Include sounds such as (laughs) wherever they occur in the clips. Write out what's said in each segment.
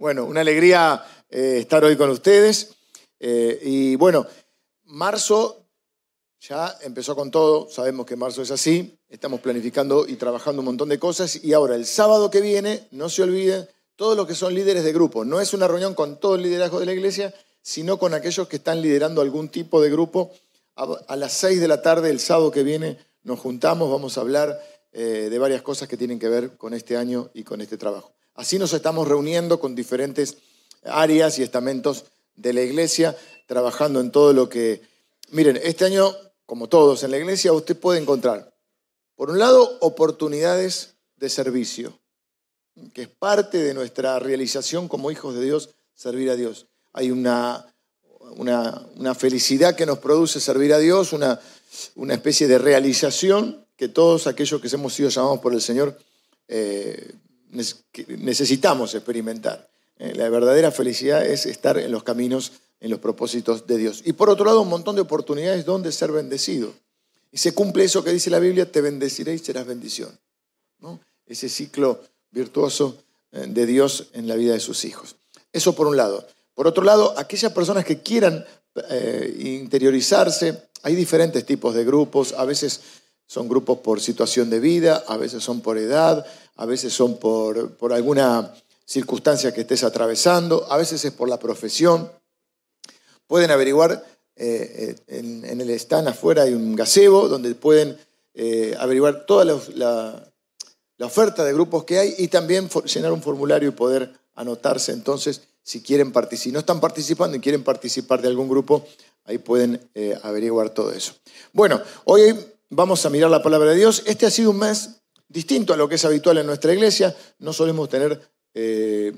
Bueno, una alegría eh, estar hoy con ustedes. Eh, y bueno, marzo ya empezó con todo, sabemos que marzo es así, estamos planificando y trabajando un montón de cosas. Y ahora, el sábado que viene, no se olviden, todos los que son líderes de grupo, no es una reunión con todo el liderazgo de la iglesia, sino con aquellos que están liderando algún tipo de grupo. A, las seis de la tarde, el sábado que viene, nos juntamos, vamos a hablar eh, de varias cosas que tienen que ver con este año y con este trabajo. Así nos estamos reuniendo con diferentes áreas y estamentos de la iglesia, trabajando en todo lo que... Miren, este año, como todos en la iglesia, usted puede encontrar, por un lado, oportunidades de servicio, que es parte de nuestra realización como hijos de Dios, servir a Dios. Hay una, una, felicidad que nos produce servir a Dios, una, una especie de realización que todos aquellos que hemos sido llamados por el Señor eh, necesitamos experimentar. ¿eh? La verdadera felicidad es estar en los caminos, en los propósitos de Dios. Y por otro lado, un montón de oportunidades donde ser bendecido. Y se cumple eso que dice la Biblia, te bendeciré y serás bendición. ¿no? Ese ciclo virtuoso eh, de Dios en la vida de sus hijos. Eso por un lado. Por otro lado, aquellas personas que quieran eh, interiorizarse, hay diferentes tipos de grupos, a veces son grupos por situación de vida, a veces son por edad, a veces son por, por alguna circunstancia que estés atravesando, a veces es por la profesión. Pueden averiguar, eh, en, el stand afuera hay un gazebo donde pueden eh, averiguar toda la, oferta de grupos que hay y también llenar un formulario y poder anotarse entonces si quieren participar. Si no están participando y quieren participar de algún grupo, ahí pueden eh, averiguar todo eso. Bueno, hoy vamos a mirar la palabra de Dios. Este ha sido un mes distinto a lo que es habitual en nuestra iglesia. No solemos tener eh,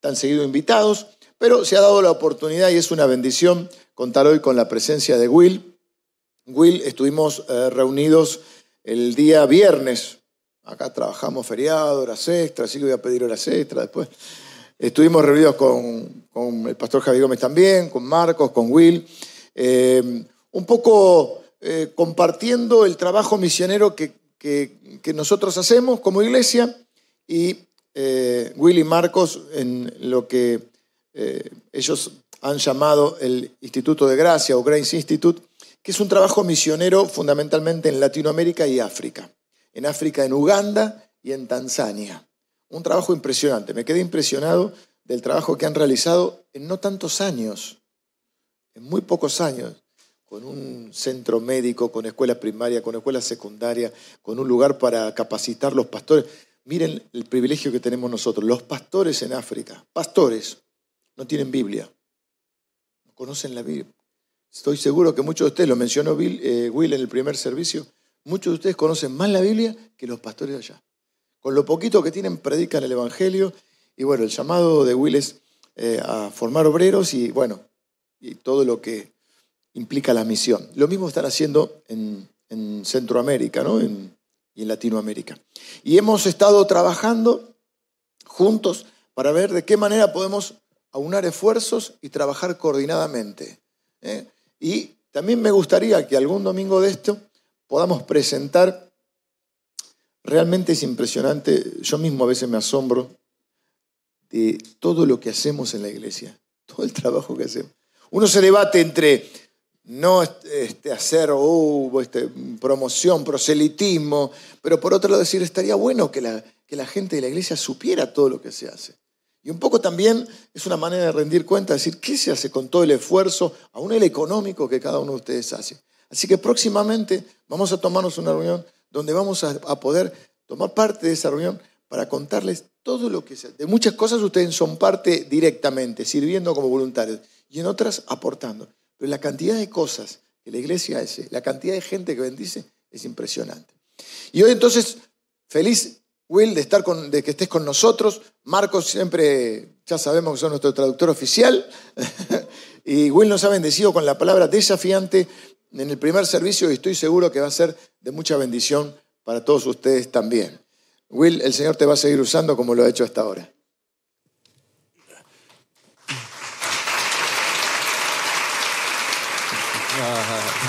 tan seguido invitados, pero se ha dado la oportunidad y es una bendición contar hoy con la presencia de Will. Will, estuvimos eh, reunidos el día viernes. Acá trabajamos feriado, horas extras, así que voy a pedir horas extras después. Estuvimos reunidos con, el pastor Javier Gómez también, con Marcos, con Will. Eh, un poco eh, compartiendo el trabajo misionero que, nosotros hacemos como iglesia y eh, Will y Marcos en lo que eh, ellos han llamado el Instituto de Gracia o Grace Institute, que es un trabajo misionero fundamentalmente en Latinoamérica y África. En África, en Uganda y en Tanzania. Un trabajo impresionante. Me quedé impresionado del trabajo que han realizado en no tantos años, en muy pocos años con un centro médico, con escuela primaria, con escuela secundaria, con un lugar para capacitar los pastores. Miren el privilegio que tenemos nosotros. Los pastores en África, pastores, no tienen Biblia, no conocen la Biblia. Estoy seguro que muchos de ustedes, lo mencionó eh, Will en el primer servicio, muchos de ustedes conocen más la Biblia que los pastores allá. Con lo poquito que tienen, predican el Evangelio. Y bueno, el llamado de Will es eh, a formar obreros y bueno, y todo lo que implica la misión. Lo mismo están haciendo en, Centroamérica ¿no? y en Latinoamérica. Y hemos estado trabajando juntos para ver de qué manera podemos aunar esfuerzos y trabajar coordinadamente. ¿eh? Y también me gustaría que algún domingo de esto podamos presentar, realmente es impresionante, yo mismo a veces me asombro de todo lo que hacemos en la iglesia, todo el trabajo que hacemos. Uno se debate entre no este, hacer uh, este, promoción, proselitismo, pero por otro lado decir, estaría bueno que la, que la gente de la iglesia supiera todo lo que se hace. Y un poco también es una manera de rendir cuenta, decir, ¿qué se hace con todo el esfuerzo, aún el económico que cada uno de ustedes hace? Así que próximamente vamos a tomarnos una reunión donde vamos a, a poder tomar parte de esa reunión para contarles todo lo que se hace. De muchas cosas ustedes son parte directamente, sirviendo como voluntarios, y en otras aportando. Pero la cantidad de cosas que la iglesia hace, la cantidad de gente que bendice, es impresionante. Y hoy entonces, feliz, Will, de, estar con, de que estés con nosotros. Marcos siempre, ya sabemos que son nuestro traductor oficial. (laughs) y Will nos ha bendecido con la palabra desafiante en el primer servicio y estoy seguro que va a ser de mucha bendición para todos ustedes también. Will, el Señor te va a seguir usando como lo ha hecho hasta ahora.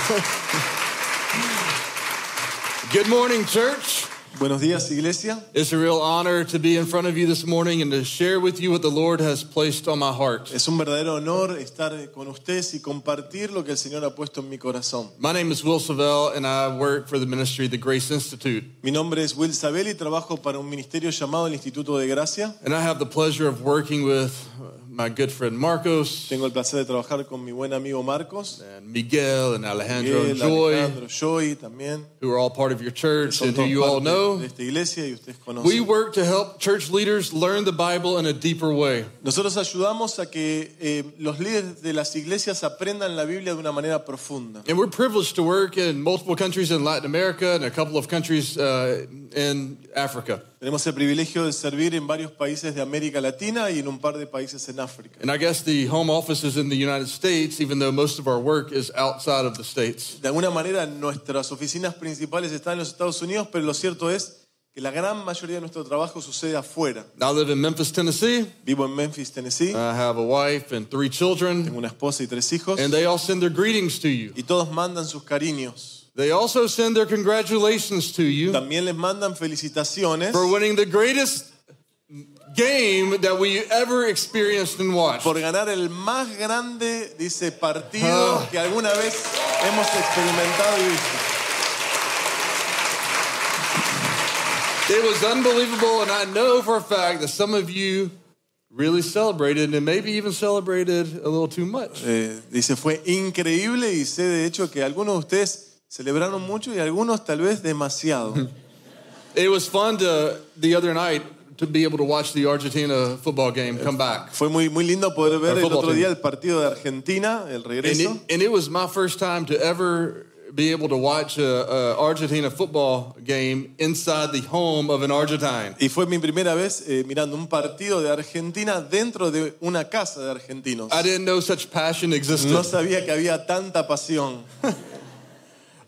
(laughs) Good morning, church. Buenos días, iglesia. It's a real honor to be in front of you this morning and to share with you what the Lord has placed on my heart. Es un verdadero honor estar con ustedes y compartir lo que el Señor ha puesto en mi corazón. My name is Will Savell, and I work for the ministry of the Grace Institute. Mi nombre es Will Sabel y trabajo para un ministerio llamado el Instituto de Gracia. And I have the pleasure of working with my good friend Marcos Tengo el placer de trabajar con mi buen amigo Marcos, and Miguel and Alejandro and Miguel, Joy, Alejandro, Joy también. who are all part of your church and who you all know. de esta iglesia y ustedes We work to help church leaders learn the Bible in a deeper way. Nosotros ayudamos a que eh, los líderes de las iglesias aprendan la Biblia de una manera profunda. And we're privileged to work in multiple countries in Latin America and a couple of countries uh, in Africa. Tenemos el privilegio de servir en varios países de América Latina y en un par de países en África. And I guess the home office is in the United States, even though most of our work is outside of the States. De alguna manera nuestras oficinas principales están en los Estados Unidos, pero lo cierto es que la gran mayoría de nuestro trabajo sucede afuera. I live in Memphis, Tennessee. Vivo en Memphis, Tennessee, I have a wife and three children, tengo una esposa y tres hijos and they all send their greetings to you. y todos mandan sus cariños. They also send their congratulations to you También les mandan felicitaciones for winning the greatest game that we ever experienced and watched. por ganar el más grande, dice, partido Ah. que alguna vez hemos experimentado y visto. It was unbelievable, and I know for a fact that some of you really celebrated and maybe even celebrated a little too much. Eh, dice, fue increíble y sé de hecho que algunos de ustedes celebraron mucho y algunos tal vez demasiado. (laughs) It was fun to the other night to be able to watch the Argentina football game come back. Fue muy, muy lindo poder ver El otro día el partido de Argentina, el And regreso. it, and it was my first time to ever be able to watch a, a Argentina football game inside the home of an Argentine. Y fue mi primera vez eh, mirando un partido de Argentina dentro de una casa de argentinos. I didn't know such passion existed. No sabía que había tanta pasión. (laughs)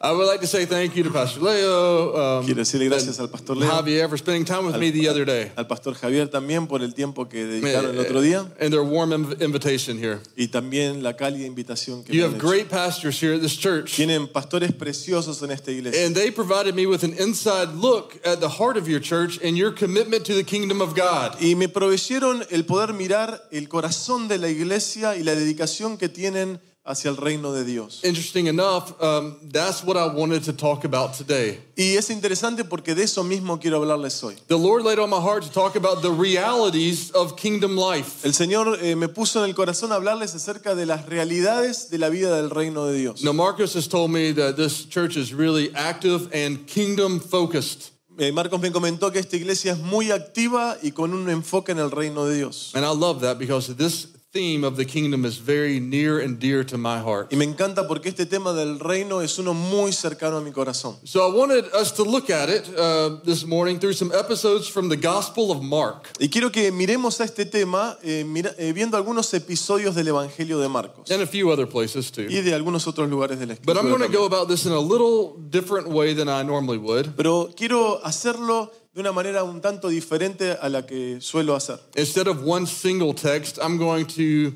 I would like to say thank you to Pastor Leo, um, Quiero decirle gracias al pastor Leo, Javier for spending time with me the other day. al pastor Javier también por el tiempo que dedicaron el otro día And their warm inv- invitation here. y también la cálida invitación que You have hecho. great pastors here at this church. Tienen pastores preciosos en esta iglesia. And they provided me with an inside look at the heart of your church and your commitment to the kingdom of God. Y me proveyeron el poder mirar el corazón de la iglesia y la dedicación que tienen hacia el reino de Dios. Interesting enough, um, that's what I wanted to talk about today. Y es interesante porque de eso mismo quiero hablarles hoy. The Lord laid on my heart to talk about the realities of kingdom life. El Señor eh, me puso en el corazón hablarles acerca de las realidades de la vida del reino de Dios. Now, Marcus has told me that this church is really active and kingdom focused. Eh, Marcos me comentó que esta iglesia es muy activa y con un enfoque en el reino de Dios. And I love that because this theme of the kingdom is very near and dear to my heart. Y me encanta porque este tema del reino es uno muy cercano a mi corazón. So I wanted us to look at it uh, this morning through some episodes from the Gospel of Mark. Y quiero que miremos a este tema eh, mira- eh, viendo algunos episodios del Evangelio de Marcos and a few other places too. y de algunos otros lugares de la But I'm Escritura. going to go about this in a little different way than I normally would. Pero quiero hacerlo de una manera un tanto diferente a la que suelo hacer. Instead of one single text, I'm going to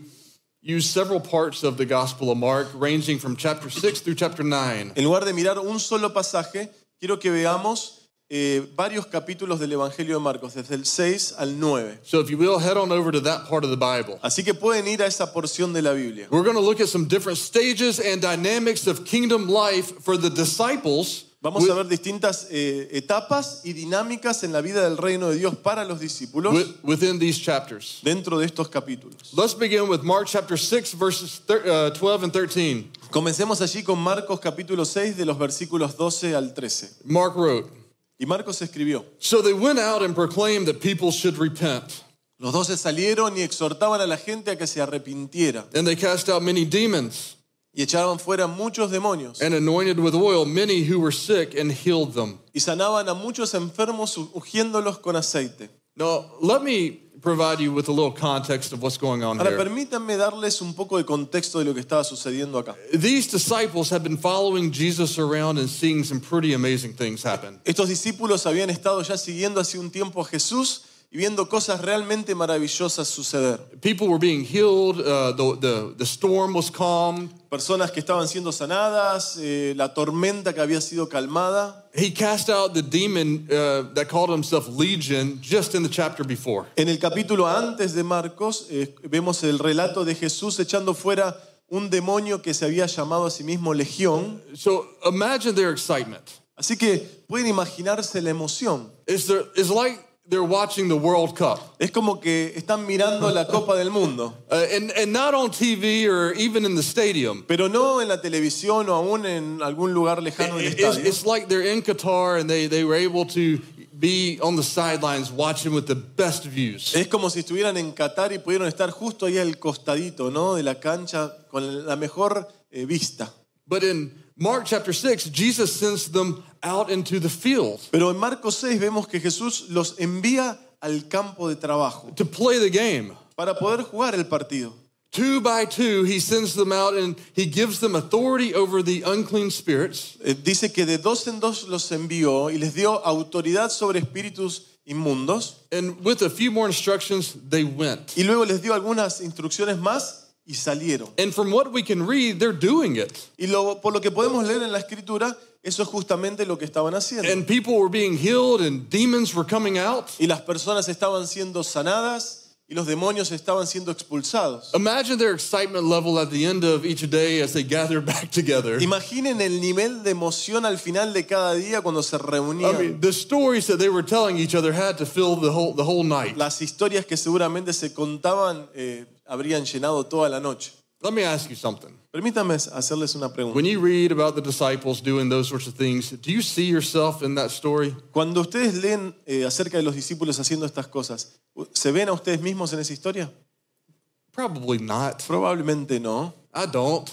use several parts of the Gospel of Mark, ranging from chapter 6 through chapter 9. En lugar de mirar un solo pasaje, quiero que veamos eh, varios capítulos del Evangelio de Marcos, desde el 6 al 9. So if you will, head on over to that part of the Bible. Así que pueden ir a esa porción de la Biblia. We're going to look at some different stages and dynamics of kingdom life for the disciples Vamos a ver distintas eh, etapas y dinámicas en la vida del reino de Dios para los discípulos wi- within these chapters. dentro de estos capítulos. Let's begin with Mark chapter 6, verses thir- uh, 12 and 13. Comencemos allí con Marcos capítulo 6 de los versículos 12 al 13. Mark wrote, Y Marcos escribió, So they went out and proclaimed that people should repent. los doce salieron y exhortaban a la gente a que se arrepintiera And they cast out many demons y echaban fuera muchos demonios and anointed with oil many who were sick and healed them. y sanaban a muchos enfermos ungiéndolos con aceite. Now, let me provide you with a little context of what's going on Ahora here. permítanme darles un poco de contexto de lo que estaba sucediendo acá. These disciples have been following Jesus around and seeing some pretty amazing things happen. Estos discípulos habían estado ya siguiendo hace un tiempo a Jesús y viendo cosas realmente maravillosas suceder. People were being healed, uh, the, the, the storm was calmed. Personas que estaban siendo sanadas, eh, la tormenta que había sido calmada. He cast out the demon uh, that called himself Legion just in the chapter before. En el capítulo antes de Marcos eh, vemos el relato de Jesús echando fuera un demonio que se había llamado a sí mismo Legión. So imagine their excitement. Así que pueden imaginarse la emoción. It's, their, it's like they're watching the World Cup. Es como que están mirando la Copa del Mundo, (laughs) Uh, and, and not on TV or even in the stadium. pero no en la televisión o aún en algún lugar lejano del It- It's, estadio. it's like they're in Qatar and they, they were able to be on the sidelines watching with the best views. Es como si estuvieran en Qatar y pudieran estar justo ahí al costadito, ¿no? De la cancha con la mejor eh, vista. But in Mark chapter 6, Jesus sends them out into the field Pero en Marcos 6 vemos que Jesús los envía al campo de trabajo to play the game. para poder jugar el partido. Two by two, he sends them out and he gives them authority over the unclean spirits. Eh, Dice que de dos en dos los envió y les dio autoridad sobre espíritus inmundos And with a few more instructions, they went. y luego les dio algunas instrucciones más y salieron. And from what we can read, they're doing it. Y lo- por lo que podemos leer en la escritura, eso es justamente lo que estaban haciendo. And people were being healed and demons were coming out. Y las personas estaban siendo sanadas y los demonios estaban siendo expulsados. Imagine their excitement level at the end of each day as they gather (laughs) back together. Imaginen el nivel de emoción al final de cada día cuando se I reunían. mean, the stories that they were telling each other had to fill the whole, the whole night. Las historias que seguramente se contaban eh, habrían llenado toda la noche. Let me ask you something. Permítame hacerles una pregunta. When you read about the disciples doing those sorts of things, do you see yourself in that story? Cuando ustedes leen eh, acerca de los discípulos haciendo estas cosas, ¿se ven a ustedes mismos en esa historia? Probably not. Probablemente no. I don't.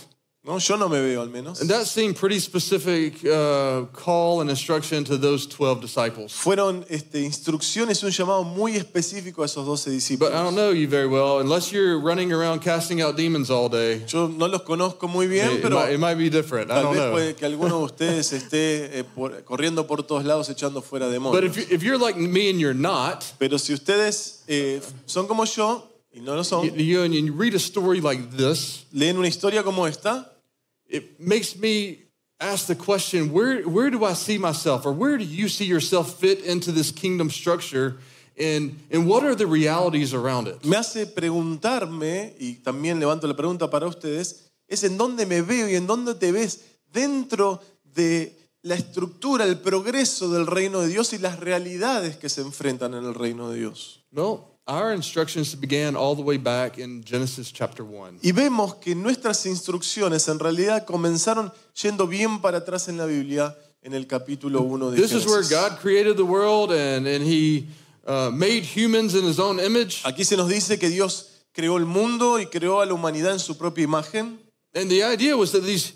No, yo no me veo al menos. And that seemed pretty specific uh, call and instruction to those 12 disciples. Fueron este, instrucciones, un llamado muy específico a esos doce But I discípulos. don't know you very well. Unless you're running around casting out demons all day, Yo no los conozco muy bien, it, pero might, it might be different. I tal don't vez know. puede que alguno de (laughs) ustedes esté eh, por- corriendo por todos lados echando fuera But demonios. if, you, if you're like me and you're not, Pero si ustedes eh, son como yo y no lo you, son, you, and you read a story like this, leen una historia como esta, it makes me ask the question where, where do I see myself, or where do you see yourself fit into this kingdom structure, and, and what are the realities around it? me hace preguntarme, y también levanto la pregunta para ustedes, es en dónde me veo y en dónde te ves dentro de la estructura, el progreso del reino de Dios y las realidades que se enfrentan en el reino de Dios. No, our instructions began all the way back in Genesis chapter 1. Y vemos que nuestras instrucciones en realidad comenzaron yendo bien para atrás en la Biblia, en el capítulo 1 de This is where Génesis. God created the world and, and He uh, made humans in His own image. Aquí se nos dice que Dios creó el mundo y creó a la humanidad en su propia imagen. And the idea was that these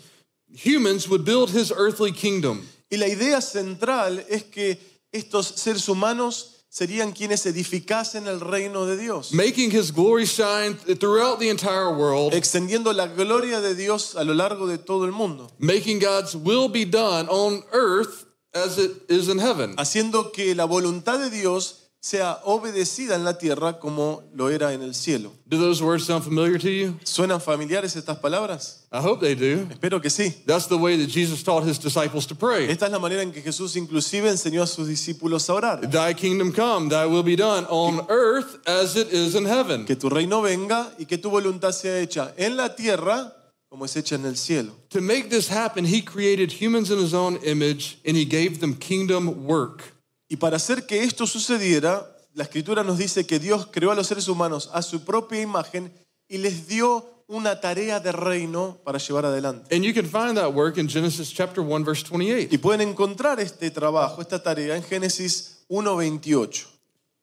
humans would build His earthly kingdom. Y la idea central es que estos seres humanos serían quienes edificasen el reino de Dios, making his glory shine throughout the entire world, extendiendo la gloria de Dios a lo largo de todo el mundo, making God's will be done on earth as it is in heaven. haciendo que la voluntad de Dios sea obedecida en la tierra como lo era en el cielo. Do those words sound familiar to you? ¿Suenan familiares estas palabras? I hope they do. Espero que sí. That's the way that Jesus taught his disciples to pray. Esta es la manera en que Jesús inclusive enseñó a sus discípulos a orar. Thy kingdom come, thy will be done on earth as it is in heaven. Que tu reino venga y que tu voluntad sea hecha en la tierra como es hecha en el cielo. To make this happen, he created humans in his own image and he gave them kingdom work. Y para hacer que esto sucediera, la escritura nos dice que Dios creó a los seres humanos a su propia imagen y les dio una tarea de reino para llevar adelante. And you can find that work in Genesis chapter 1 verse 28. Y pueden encontrar este trabajo, esta tarea en Génesis 1.28.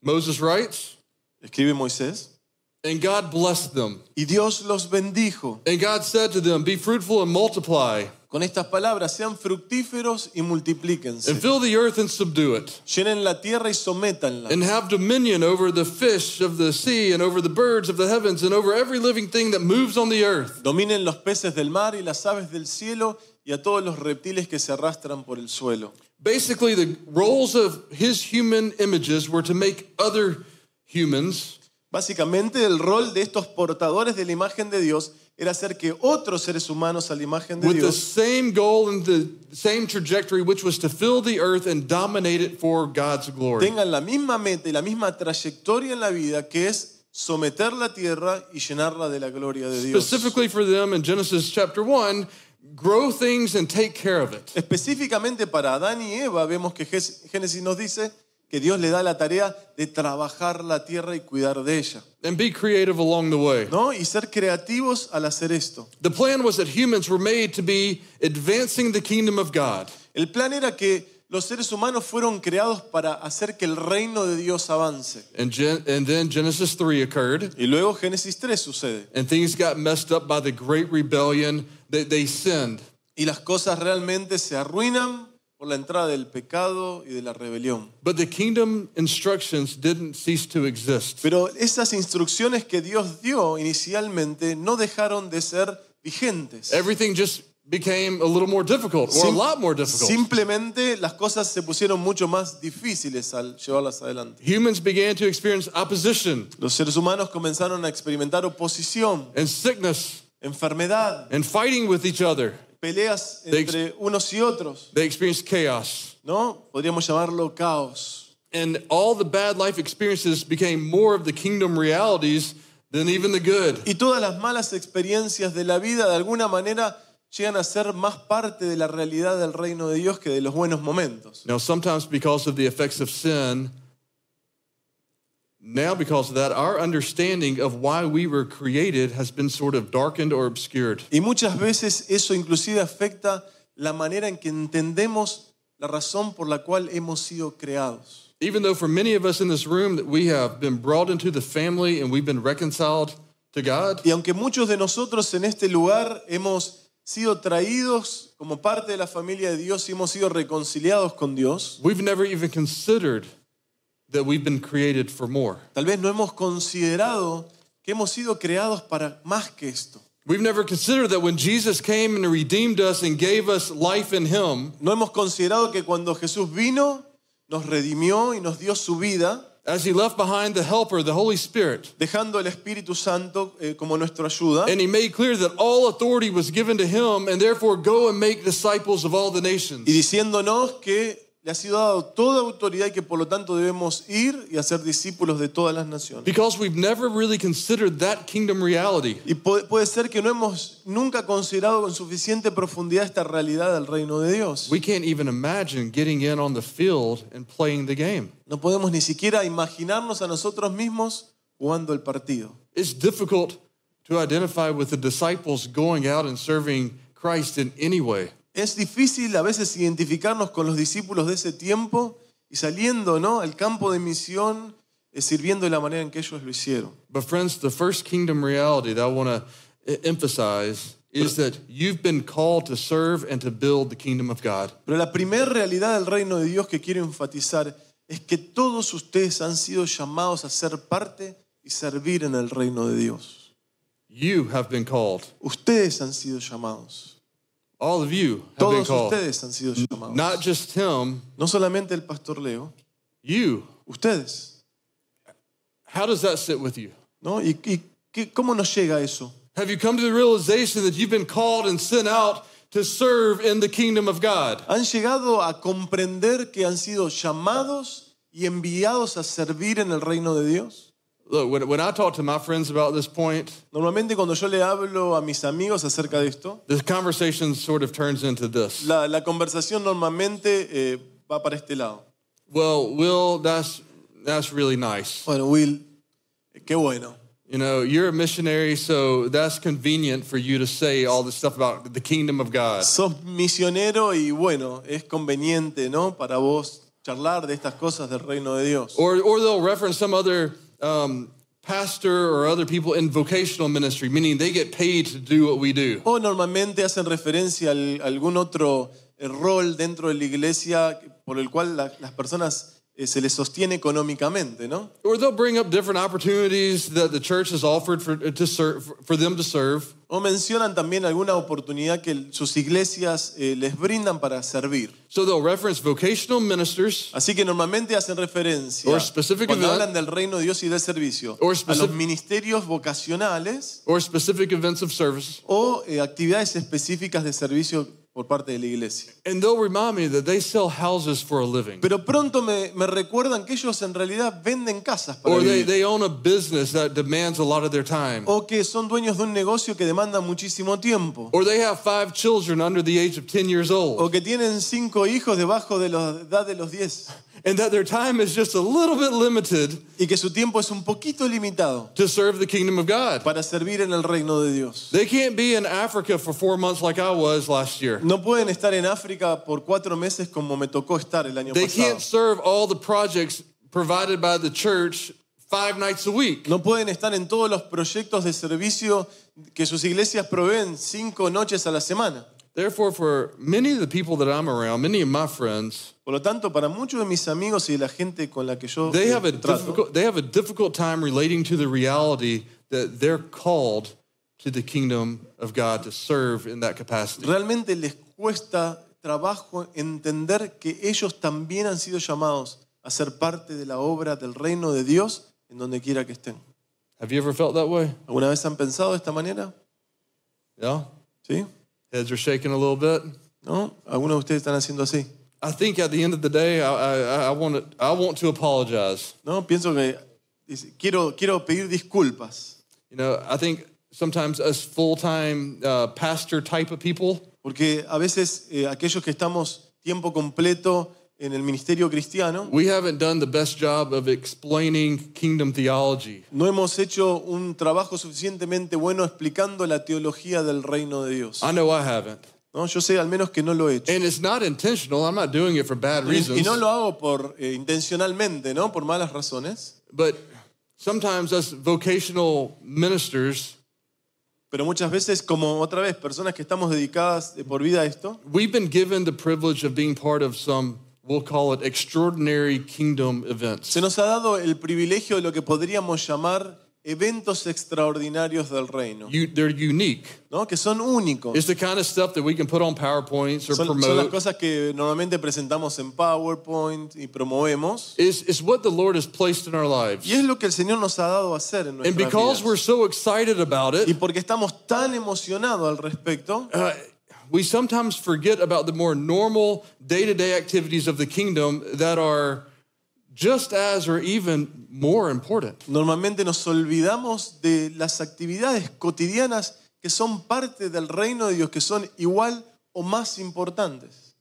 Moses writes, Escribe Moisés. and God blessed them. Y Dios los bendijo And God said to them, Be fruitful and multiply, con estas palabras, sean fructíferos y multiplíquense. and fill the earth and subdue it, Llenen la tierra y sométanla. and have dominion over the fish of the sea, and over the birds of the heavens, and over every living thing that moves on the earth. Dominen los peces del mar y las aves del cielo y a todos los reptiles que se arrastran por el suelo. Basically, the roles of his human images were to make other humans Básicamente el rol de estos portadores de la imagen de Dios era hacer que otros seres humanos a la imagen de with the Dios same goal and the same trajectory, which was to fill the earth and dominate it for God's glory. tengan la misma meta y la misma trayectoria en la vida que es someter la tierra y llenarla de la gloria de Dios. Specifically for them in Genesis chapter 1, grow things and take care of it. Específicamente para Adán y Eva vemos que Ges- Génesis nos dice que Dios le da la tarea de trabajar la tierra y cuidar de ella, And be creative along the way. ¿no? Y ser creativos al hacer esto. The plan was that humans were made to be advancing the kingdom of God. El plan era que los seres humanos fueron creados para hacer que el reino de Dios avance. And, Gen- and then Genesis 3 occurred, Y luego Génesis 3 sucede. and things got messed up by the great rebellion. They, they sinned. Y las cosas realmente se arruinan por la entrada del pecado y de la rebelión. But the kingdom instructions didn't cease to exist. Pero esas instrucciones que Dios dio inicialmente no dejaron de ser vigentes. Everything just became a little more difficult, or a lot more difficult. Simplemente las cosas se pusieron mucho más difíciles al llevarlas adelante. Humans began to experience opposition Los seres humanos comenzaron a experimentar oposición, and sickness enfermedad, and fighting with each other. Peleas entre unos y otros, They experienced chaos. ¿no? Podríamos llamarlo caos. And all the bad life experiences became more of the kingdom realities than even the good. Y todas las malas experiencias de la vida de alguna manera llegan a ser más parte de la realidad del reino de Dios que de los buenos momentos. Now, sometimes because of the effects of sin, now because of that, our understanding of why we were created has been sort of darkened or obscured. Y muchas veces eso inclusive afecta la manera en que entendemos la razón por la cual hemos sido creados. Even though for many of us in this room that we have been brought into the family and we've been reconciled to God, Y aunque muchos de nosotros en este lugar hemos sido traídos como parte de la familia de Dios y hemos sido reconciliados con Dios, we've never even considered that we've been created for more. tal vez no hemos considerado que hemos sido creados para más que esto. We've never considered that when Jesus came and redeemed us and gave us life in Him, No hemos considerado que cuando Jesús vino, nos redimió y nos dio su vida, as He left behind the Helper, the Holy Spirit, dejando el Espíritu Santo eh, como nuestra ayuda, and He made clear that all authority was given to Him, and therefore go and make disciples of all the nations. y diciéndonos que le ha sido dado toda autoridad y que por lo tanto debemos ir y hacer discípulos de todas las naciones. Because we've never really considered that kingdom reality. Y puede, puede ser que no hemos nunca considerado con suficiente profundidad esta realidad del reino de Dios. We can't even imagine getting in on the field and playing the game. No podemos ni siquiera imaginarnos a nosotros mismos jugando el partido. It's difficult to identify with the disciples going out and serving Christ in any way. Es difícil a veces identificarnos con los discípulos de ese tiempo y saliendo ¿no? al campo de misión, eh, sirviendo de la manera en que ellos lo hicieron. But, friends, the first kingdom reality that I want to emphasize is that you've been called to serve and to build the kingdom of God. Pero la primera realidad del reino de Dios que quiero enfatizar es que todos ustedes han sido llamados a ser parte y servir en el reino de Dios. You have been called. Ustedes han sido llamados. All of you have been Todos called. ustedes han sido llamados. Not just him, No solamente el pastor Leo, you. ustedes. How does that sit with you? ¿no? ¿Y, y qué- cómo nos llega eso? Have you come to the realization that you've been called and sent out to serve in the kingdom of God? Han llegado a comprender que han sido llamados y enviados a servir en el reino de Dios. Look, when, when I talk to my friends about this point, Normalmente cuando yo le hablo a mis amigos acerca de esto, this conversation sort of turns into this. la, la conversación normalmente eh, va para este lado. Well, Will, that's that's really nice. Bueno, Will, eh, qué bueno. You know, you're a missionary, so that's convenient for you to say all this stuff about the kingdom of God. Sos misionero y bueno, es conveniente, ¿no? Para vos charlar de estas cosas del reino de Dios. Or or they'll reference some other um, pastor or other people in vocational ministry, meaning they get paid to do what we do. O normalmente hacen referencia a algún otro eh, rol dentro de la iglesia por el cual la- las personas se les sostiene económicamente, ¿no? Or they'll bring up different opportunities that the church has offered for, to serve, for them to serve. O mencionan también alguna oportunidad que sus iglesias eh, les brindan para servir. So they'll reference vocational ministers Así que normalmente hacen referencia Or specific cuando event- hablan del reino de Dios y del servicio Or a specific- los ministerios vocacionales or specific events of service. o eh, actividades específicas de servicio por parte de la iglesia. And they'll remind me that they sell houses for a living. Pero pronto me, me recuerdan que ellos en realidad venden casas para Or they, vivir. they own a business that demands a lot of their time. o que son dueños de un negocio que demanda muchísimo tiempo. Or they have five children under the age of 10 years O old. que tienen cinco hijos debajo de la edad de los 10. And that their time is just a little bit limited Y que su tiempo es un poquito limitado to serve the kingdom of God. para servir en el reino de Dios. They can't be in Africa for four months like I was last year. No pueden estar en África por cuatro meses como me tocó estar el año They pasado. can't serve all the projects provided by the church five nights a week. No pueden estar en todos los proyectos de servicio que sus iglesias proveen cinco noches a la semana. Therefore, for many of the people that I'm around, many of my friends, Por lo tanto, para muchos de mis amigos y la gente con la que yo they eh, have a trato, difficult they have a difficult time relating to the reality that they're called to the kingdom of God to serve in that capacity. realmente les cuesta trabajo entender que ellos también han sido llamados a ser parte de la obra del reino de Dios en donde quiera que estén. Have you ever felt that way? ¿Alguna vez han pensado de esta manera? Yeah. ¿Sí? Heads are shaking a little bit. ¿No? Algunos de ustedes están haciendo así. I think at the end of the day, I, I, I want to I want to apologize. ¿No? Pienso que quiero, quiero pedir disculpas. You know, I think sometimes us full time uh, pastor type of people, Porque a veces eh, aquellos que estamos tiempo completo en el ministerio cristiano, we haven't done the best job of explaining kingdom theology. no hemos hecho un trabajo suficientemente bueno explicando la teología del reino de Dios. I know I haven't. ¿No? Yo sé al menos que no lo he hecho. And it's not intentional. I'm not doing it for bad reasons. y no lo hago por eh, intencionalmente, ¿no? Por malas razones. But sometimes us vocational ministers, Pero muchas veces, como otra vez, personas que estamos dedicadas de por vida a esto, we've been given the privilege of being part of some, we'll call it extraordinary kingdom events. se nos ha dado el privilegio de lo que podríamos llamar eventos extraordinarios del reino, You, they're unique. ¿no? Que son únicos. It's the kind of stuff that we can put on PowerPoints or Son, son las promote. cosas que normalmente presentamos en PowerPoint y promovemos. It's, it's what the Lord has placed in our lives. Y es lo que el Señor nos ha dado a hacer en And nuestras because we're vidas. so excited about Y it, porque estamos tan emocionados al respecto, uh, we sometimes forget about the more normal day to day activities of the kingdom that are just as or even more important. normalmente nos olvidamos de las actividades cotidianas que son parte del reino de Dios, que son igual o más importantes.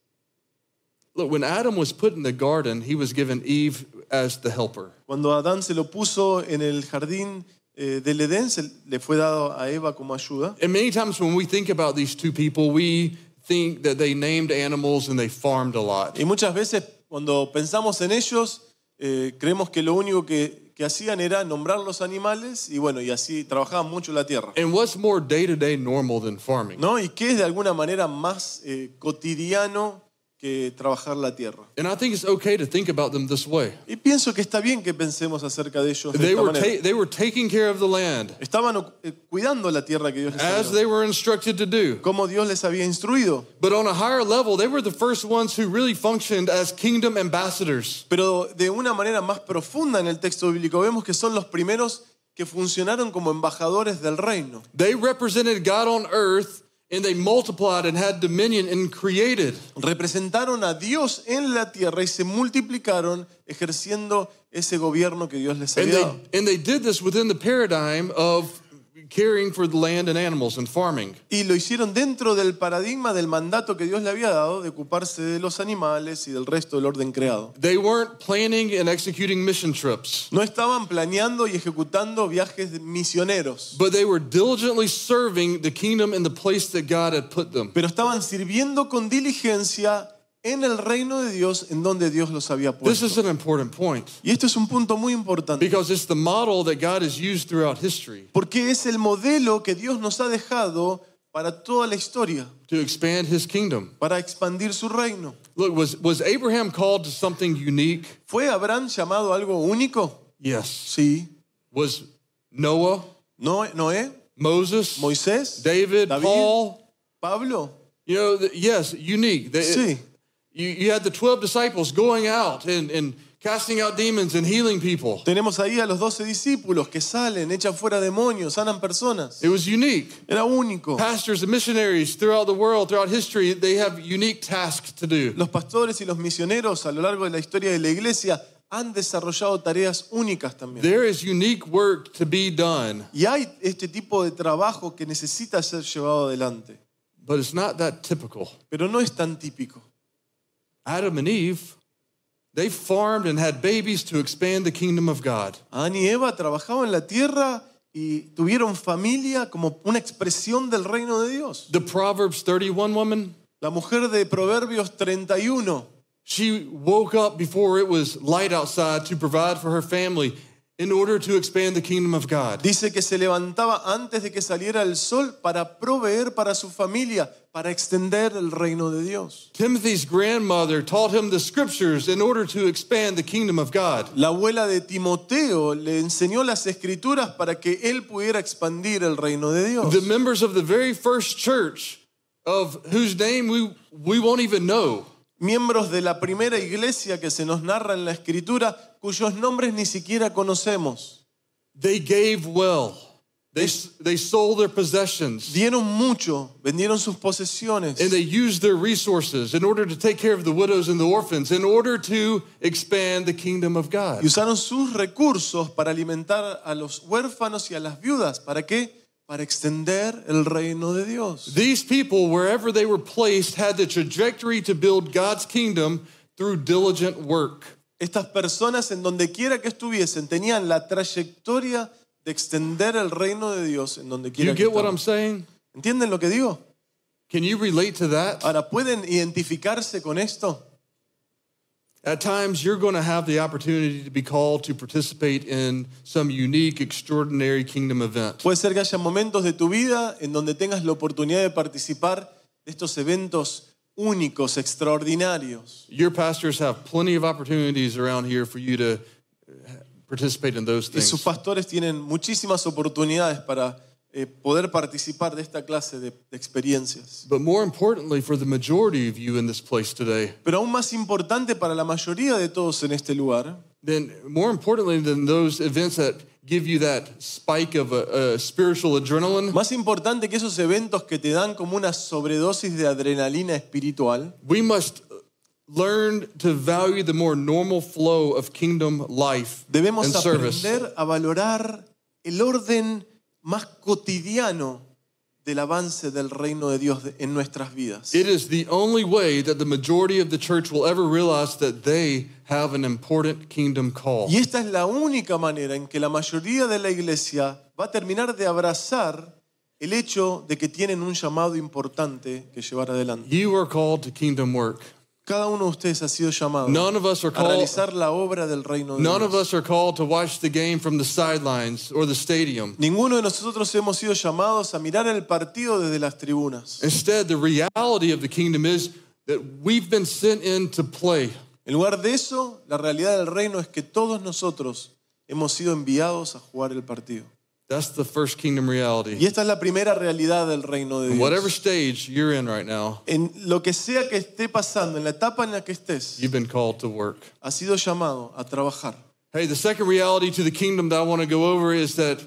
Look, when Adam was put in the garden, he was given Eve as the helper. Cuando Adán se lo puso en el jardín eh, del Edén, se le fue dado a Eva como ayuda. And many times when we think about these two people, we think that they named animals and they farmed a lot. Y muchas veces cuando pensamos en ellos, eh, creemos que lo único que, que hacían era nombrar los animales y bueno, y así trabajaban mucho la tierra. And what's more day to day normal than farming? ¿No? Y que es de alguna manera más eh, cotidiano que trabajar la tierra. And I think it's okay to think about them this way. Y pienso que está bien que pensemos acerca de ellos de They esta were, manera. ta- they were taking care of the land Estaban eh, cuidando la tierra que Dios les había as they were instructed to do. como Dios les había instruido. But on a higher level, they were the first ones who really functioned as kingdom ambassadors. Pero de una manera más profunda en el texto bíblico vemos que son los primeros que funcionaron como embajadores del reino. They represented God on earth and they multiplied and had dominion and created. Representaron a Dios en la tierra y se multiplicaron ejerciendo ese gobierno que Dios les And había dado. they, and they did this within the paradigm of caring for the land and animals and farming. Y lo hicieron dentro del paradigma del mandato que Dios le había dado de ocuparse de los animales y del resto del orden creado. They weren't planning and executing mission trips, No estaban planeando y ejecutando viajes misioneros, but they were diligently serving the kingdom in the place that God had put them. pero estaban sirviendo con diligencia en el reino de Dios en donde Dios los había This is puesto. an important point Y esto es un punto muy importante, because it's the model that God has used throughout history. porque es el modelo que Dios nos ha dejado para toda la historia, to expand his kingdom. para expandir su reino. Look, was, was Abraham called to something unique? ¿Fue Abraham llamado a algo único? Yes. Sí. Was Noah, ¿No- ¿Noé? Moses, ¿Moisés? David, David? Paul? ¿Pablo? You know, the, yes, unique. They- Sí. You, you had the 12 disciples going out and, and casting out demons and healing people. Tenemos ahí a los doce discípulos que salen, echan fuera demonios, sanan personas. It was unique. Era único. Pastors and missionaries throughout the world, throughout history, they have unique tasks to do. Los pastores y los misioneros a lo largo de la historia de la iglesia han desarrollado tareas únicas también. There is unique work to be done, Y hay este tipo de trabajo que necesita ser llevado adelante, but it's not that typical. pero no es tan típico. Adam and Eve, they farmed and had babies to expand the kingdom of God. Adán y Eva trabajaban la tierra y tuvieron familia como una expresión del reino de Dios. The Proverbs 31 woman, La mujer de Proverbios 31 she woke up before it was light outside to provide for her family in order to expand the kingdom of God. dice que se levantaba antes de que saliera el sol para proveer para su familia, para extender el reino de Dios. Timothy's grandmother taught him the scriptures in order to expand the kingdom of God. La abuela de Timoteo le enseñó las escrituras para que él pudiera expandir el reino de Dios. The members of the very first church, of whose name we, we won't even know, Miembros de la primera iglesia que se nos narra en la escritura, cuyos nombres ni siquiera conocemos. they gave well. They, they sold their possessions Dieron mucho, vendieron sus posesiones and they used their resources in order to take care of the widows and the orphans in order to expand the kingdom of y God. usaron sus recursos para alimentar a los huérfanos y a las viudas. ¿Para qué? Para extender el reino de Dios. These people, wherever they were placed, had the trajectory to build God's kingdom through diligent work. Estas personas en donde quiera que estuviesen tenían la trayectoria de extender el reino de Dios en donde You quiera que get what I'm saying? ¿Entienden lo que digo? Can you relate to that? Ahora, ¿pueden identificarse con esto? At times, you're going to have the opportunity to be called to participate in some unique, extraordinary kingdom event. Puede ser que haya momentos de tu vida en donde tengas la oportunidad de participar de estos eventos únicos, extraordinarios. Your pastors have plenty of opportunities around here for you to uh, participate in those Y sus pastores tienen muchísimas oportunidades para eh, poder participar de esta clase de, de experiencias. But more importantly, for the majority of you in this place today, Pero aún más importante para la mayoría de todos en este lugar, then more importantly than those events that give you that spike of a, a spiritual adrenaline, más importante que esos eventos que te dan como una sobredosis de adrenalina espiritual, we must learn to value the more normal flow of kingdom life debemos and service. aprender a valorar el orden más cotidiano del avance del reino de Dios en nuestras vidas. It is the only way that the majority of the church will ever realize that they have an important kingdom call. Y esta es la única manera en que la mayoría de la iglesia va a terminar de abrazar el hecho de que tienen un llamado importante que llevar adelante. You are called to kingdom work. Cada uno de ustedes ha sido llamado None of us are a called realizar la obra del reino de none of Dios. us are called to watch the game from the sidelines or the stadium. Ninguno de nosotros hemos sido llamados a mirar el partido desde las tribunas. Instead, the reality of the kingdom is that we've been sent in to play. En lugar de eso, la realidad del reino es que todos nosotros hemos sido enviados a jugar el partido. That's the first kingdom Y reality. esta es la primera realidad del reino de Whatever stage you're in right now, En lo que sea que esté pasando, en la etapa en la que estés, you've been called to work. has sido llamado a trabajar. Hey, the second reality to the kingdom that I want to go over is that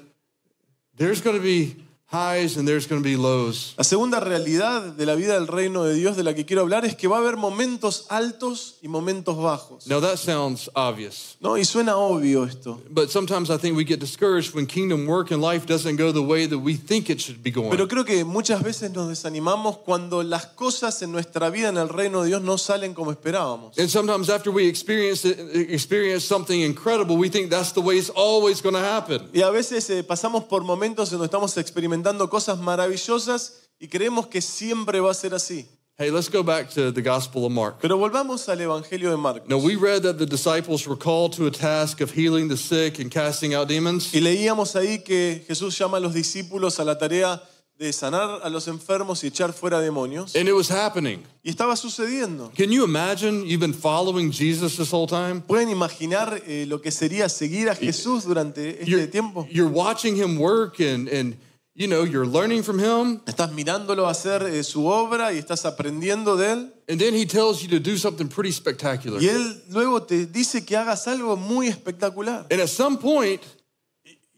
there's going to be highs and there's going to be lows. La segunda realidad de la vida del reino de Dios de la que quiero hablar es que va a haber momentos altos y momentos bajos. Now that sounds obvious, ¿no? Y suena obvio esto. but sometimes I think we get discouraged when kingdom work in life doesn't go the way that we think it should be going. Pero creo que muchas veces nos desanimamos cuando las cosas en nuestra vida en el reino de Dios no salen como esperábamos. And sometimes after we experience something incredible, we think that's the way it's always going to happen. Y a veces eh, pasamos por momentos en donde estamos experimentando cosas maravillosas y creemos que siempre va a ser así. Hey, let's go back to the Gospel of Mark. Pero volvamos al Evangelio de Marcos. Now, we read that the disciples were called to a task of healing the sick and casting out demons. Y leíamos ahí que Jesús llama a los discípulos a la tarea de sanar a los enfermos y echar fuera demonios. And it was happening. Y estaba sucediendo. Can you imagine you've been following Jesus this whole time? ¿Pueden imaginar eh, lo que sería seguir a Jesús durante este You're, tiempo? you're watching him work and, and you know, you're learning from him. Estás mirándolo hacer eh, su obra y estás aprendiendo de él. And then he tells you to do something pretty spectacular. Y él luego te dice que hagas algo muy espectacular. And at some point,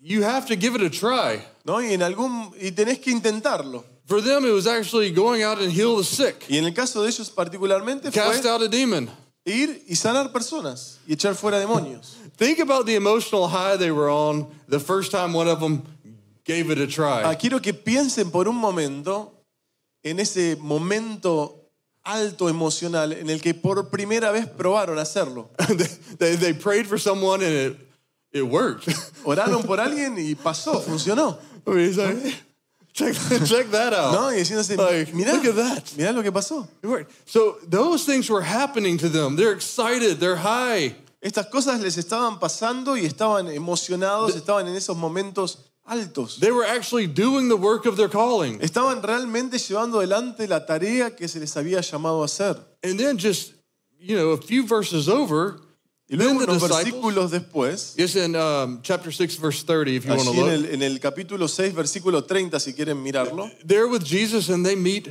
you have to give it a try. ¿no? Y, en algún, y tenés que intentarlo. For them, it was actually going out and heal the sick, Y en el caso de ellos particularmente cast fue out a demon. ir y sanar personas y echar fuera demonios. (laughs) Think about the emotional high they were on the first time one of them gave it a try. Ah, quiero que piensen por un momento en ese momento alto emocional en el que por primera vez probaron hacerlo. (laughs) they, they prayed for someone and it, it worked. (laughs) Oraron por alguien y pasó, funcionó. I mean, it's like, check, check that out. ¿no? Y diciéndose, Like, mirá, look at that. mirá lo que pasó. It worked. So those things were happening to them. They're excited, they're high. Estas cosas les estaban pasando y estaban emocionados, estaban en esos momentos altos. They were actually doing the work of their calling. Estaban realmente llevando adelante la tarea que se les había llamado a hacer. And then just, you know, a few verses over, Y luego unos versículos después, it's in um, chapter 6, verse 30, if you want to en look. el, en el capítulo 6, versículo 30, si quieren mirarlo, They're with Jesus and they meet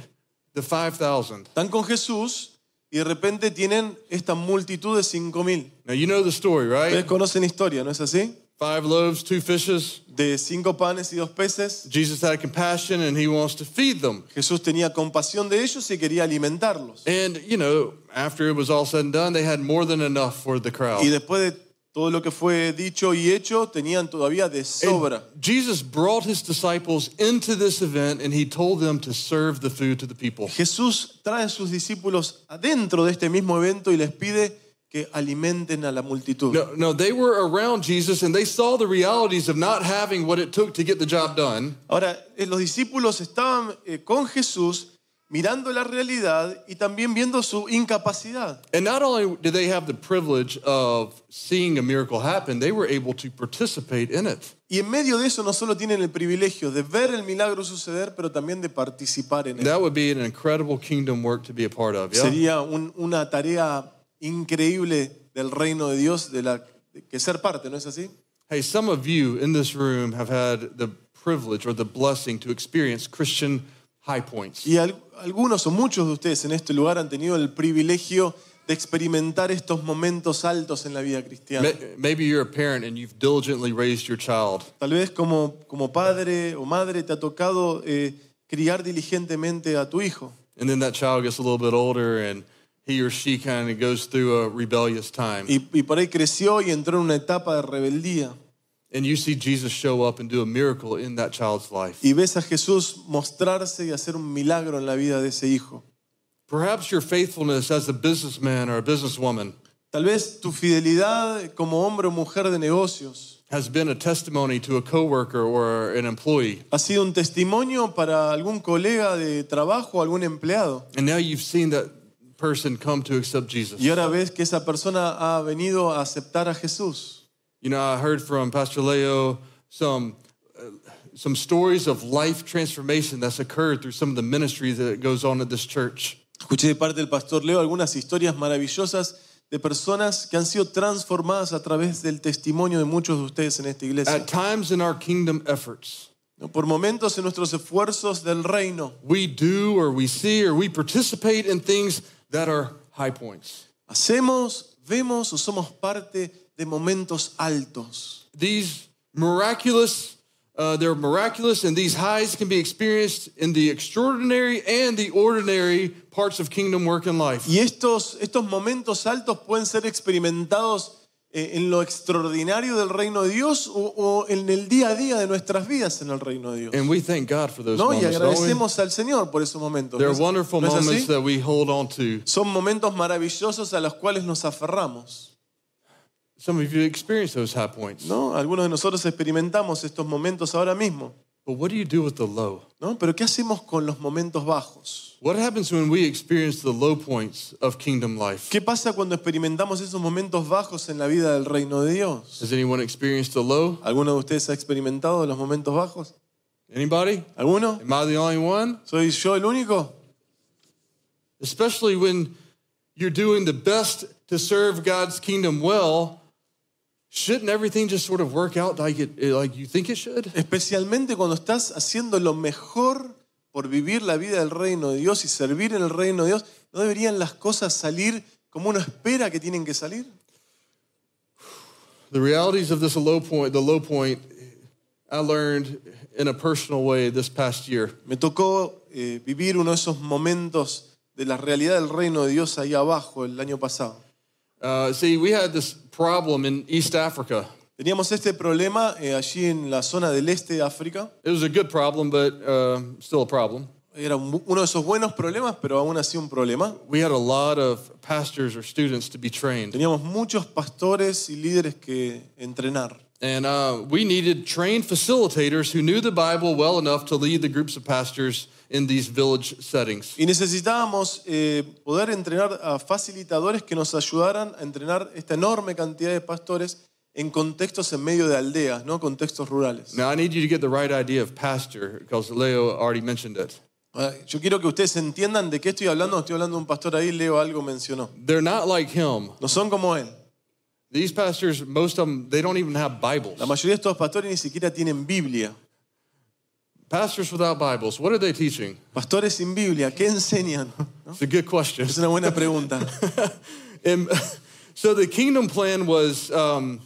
the 5,000. están con Jesús y de repente tienen esta multitud de 5.000. Now, you know the story, Ustedes right? conocen la historia, ¿no es así? Five loaves, two fishes. De cinco panes y dos peces. Jesus had compassion and he wants to feed them. Jesús tenía compasión de ellos y quería alimentarlos. And, you know, after it was all said and done, they had more than enough for the crowd. Y después de todo lo que fue dicho y hecho, tenían todavía de sobra. And Jesus brought his disciples into this event and he told them to serve the food to the people. Jesús trae a sus discípulos adentro de este mismo evento y les pide que alimenten a la multitud. No, no, they were around Jesus and they saw the realities of not having what it took to get the job done. Ahora, eh, los discípulos estaban eh, con Jesús mirando la realidad y también viendo su incapacidad. And not only did they have the privilege of seeing a miracle happen, they were able to participate in it. Y en medio de eso no solo tienen el privilegio de ver el milagro suceder, pero también de participar en él. That would be an incredible kingdom work to be a part of. Yeah? Sería un- una tarea increíble del reino de Dios de la que ser parte, ¿no es así? Hey, some of you in this room have had the privilege or the blessing to experience Christian high points. Y al- algunos o muchos de ustedes en este lugar han tenido el privilegio de experimentar estos momentos altos en la vida cristiana. May- Maybe you're a parent and you've diligently raised your child. Tal vez como, como padre o madre te ha tocado eh, criar diligentemente a tu hijo. And then that child gets a little bit older and he or she kind of goes through a rebellious time. Y, y por ahí creció y entró en una etapa de rebeldía. And you see Jesus show up and do a miracle in that child's life. Y ves a Jesús mostrarse y hacer un milagro en la vida de ese hijo. Perhaps your faithfulness as a businessman or a businesswoman Tal vez tu fidelidad como hombre o mujer de negocios has been a testimony to a coworker or an employee. ha sido un testimonio para algún colega de trabajo o algún empleado. And now you've seen that person come to accept Jesus. Y ahora ves que esa persona ha venido a aceptar a Jesús. You know, I heard from Pastor Leo some uh, some stories of life transformation that's occurred through some of the ministry that goes on at this church. Escuché de parte del pastor Leo algunas historias maravillosas de personas que han sido transformadas a través del testimonio de muchos de ustedes en esta iglesia. At times in our kingdom efforts, ¿No? Por momentos en nuestros esfuerzos del reino, we do or we see or we participate in things that are high points. hacemos, vemos o somos parte de momentos altos. These miraculous, uh, they're miraculous, and these highs can be experienced in the extraordinary and the ordinary parts of kingdom work in life. Y estos, estos momentos altos pueden ser experimentados en lo extraordinario del reino de Dios o, o en el día a día de nuestras vidas en el reino de Dios. And we thank God for those ¿No? Y moments. agradecemos al Señor por esos momentos. They're ¿No es- wonderful no moments that we hold on to. Son momentos maravillosos a los cuales nos aferramos. Some of you experience those high points. ¿no? Algunos de nosotros experimentamos estos momentos ahora mismo. But what do you do with the low? ¿no? Pero ¿qué hacemos con los momentos bajos? What happens when we experience the low points of kingdom life? ¿Qué pasa cuando experimentamos esos momentos bajos en la vida del reino de Dios? Has anyone experienced the low? ¿Alguno de ustedes ha experimentado los momentos bajos? Anybody? ¿Alguno? Am I the only one? ¿Soy yo el único? Especially when you're doing the best to serve God's kingdom well, shouldn't everything just sort of work out like it like you think it should? Especialmente cuando estás haciendo lo mejor por vivir la vida del reino de Dios y servir en el reino de Dios, ¿no deberían las cosas salir como uno espera que tienen que salir? The realities of this low point, the low point, I learned in a personal way this past year. Me tocó eh, vivir uno de esos momentos de la realidad del reino de Dios ahí abajo el año pasado. Uh, see, we had this problem in East Africa. Teníamos este problema eh, allí en la zona del este de África. It was a good problem, but uh, still a problem. Era un- uno de esos buenos problemas, pero aún así un problema. We had a lot of pastors or students to be trained, Teníamos muchos pastores y líderes que entrenar. And uh, we needed trained facilitators who knew the Bible well enough to lead the groups of pastors in these village settings. Y necesitábamos eh, poder entrenar a facilitadores que nos ayudaran a entrenar esta enorme cantidad de pastores en contextos en medio de aldeas, ¿no? contextos rurales. Now, I need you to get the right idea of pastor because Leo already mentioned it. Ah, Yo quiero que ustedes entiendan de qué estoy hablando. Estoy hablando de un pastor ahí, Leo algo mencionó. They're not like him. No son como él. These pastors, most of them, they don't even have Bibles. La mayoría de estos pastores ni siquiera tienen Biblia. Pastors without Bibles, what are they teaching? Pastores sin Biblia, ¿qué enseñan? (laughs) It's a good question. Es una buena pregunta. (laughs) And (laughs) so the kingdom plan was um,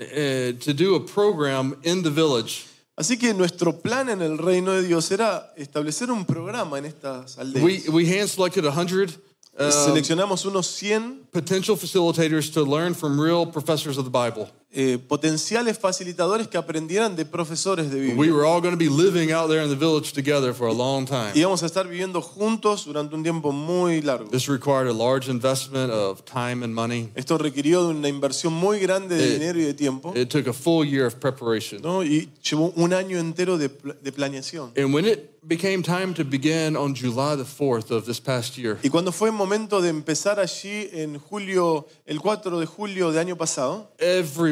uh, to do a program in the village. Así que nuestro plan en el reino de Dios era establecer un programa en estas aldeas. We, we hand selected 100 uh, Um, Seleccionamos unos 100 potential facilitators to learn from real professors of the Bible. Eh, potenciales facilitadores que aprendieran de profesores de We Biblia. were all going to be living out there in the village together for a long time. Y vamos a estar viviendo juntos durante un tiempo muy largo. This required a large investment of time and money. Esto requirió de una inversión muy grande de Eh, dinero y de tiempo. It took a full year of preparation. ¿no? Y llevó un año entero de planeación. And when it became time to begin on July the 4th of this past year, Y cuando fue el momento de empezar allí en julio, el 4 de julio de año pasado,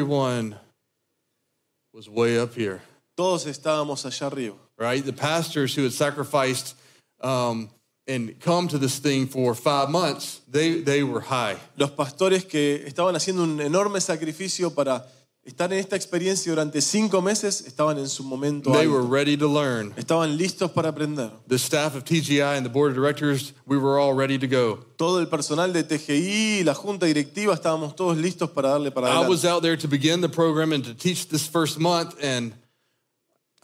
everyone was way up here, todos estábamos allá arriba. right? The pastors who had sacrificed um, and come to this thing for five months, they, they were high. Los pastores que estaban haciendo un enorme sacrificio para estar en esta experiencia durante cinco meses estaban en su momento They alto. were ready to learn. Estaban listos para aprender. The staff of TGI and the board of directors, we were all ready to go. Todo el personal de TGI y la junta directiva estábamos todos listos para darle para I was out there to begin the program and to teach this first month, and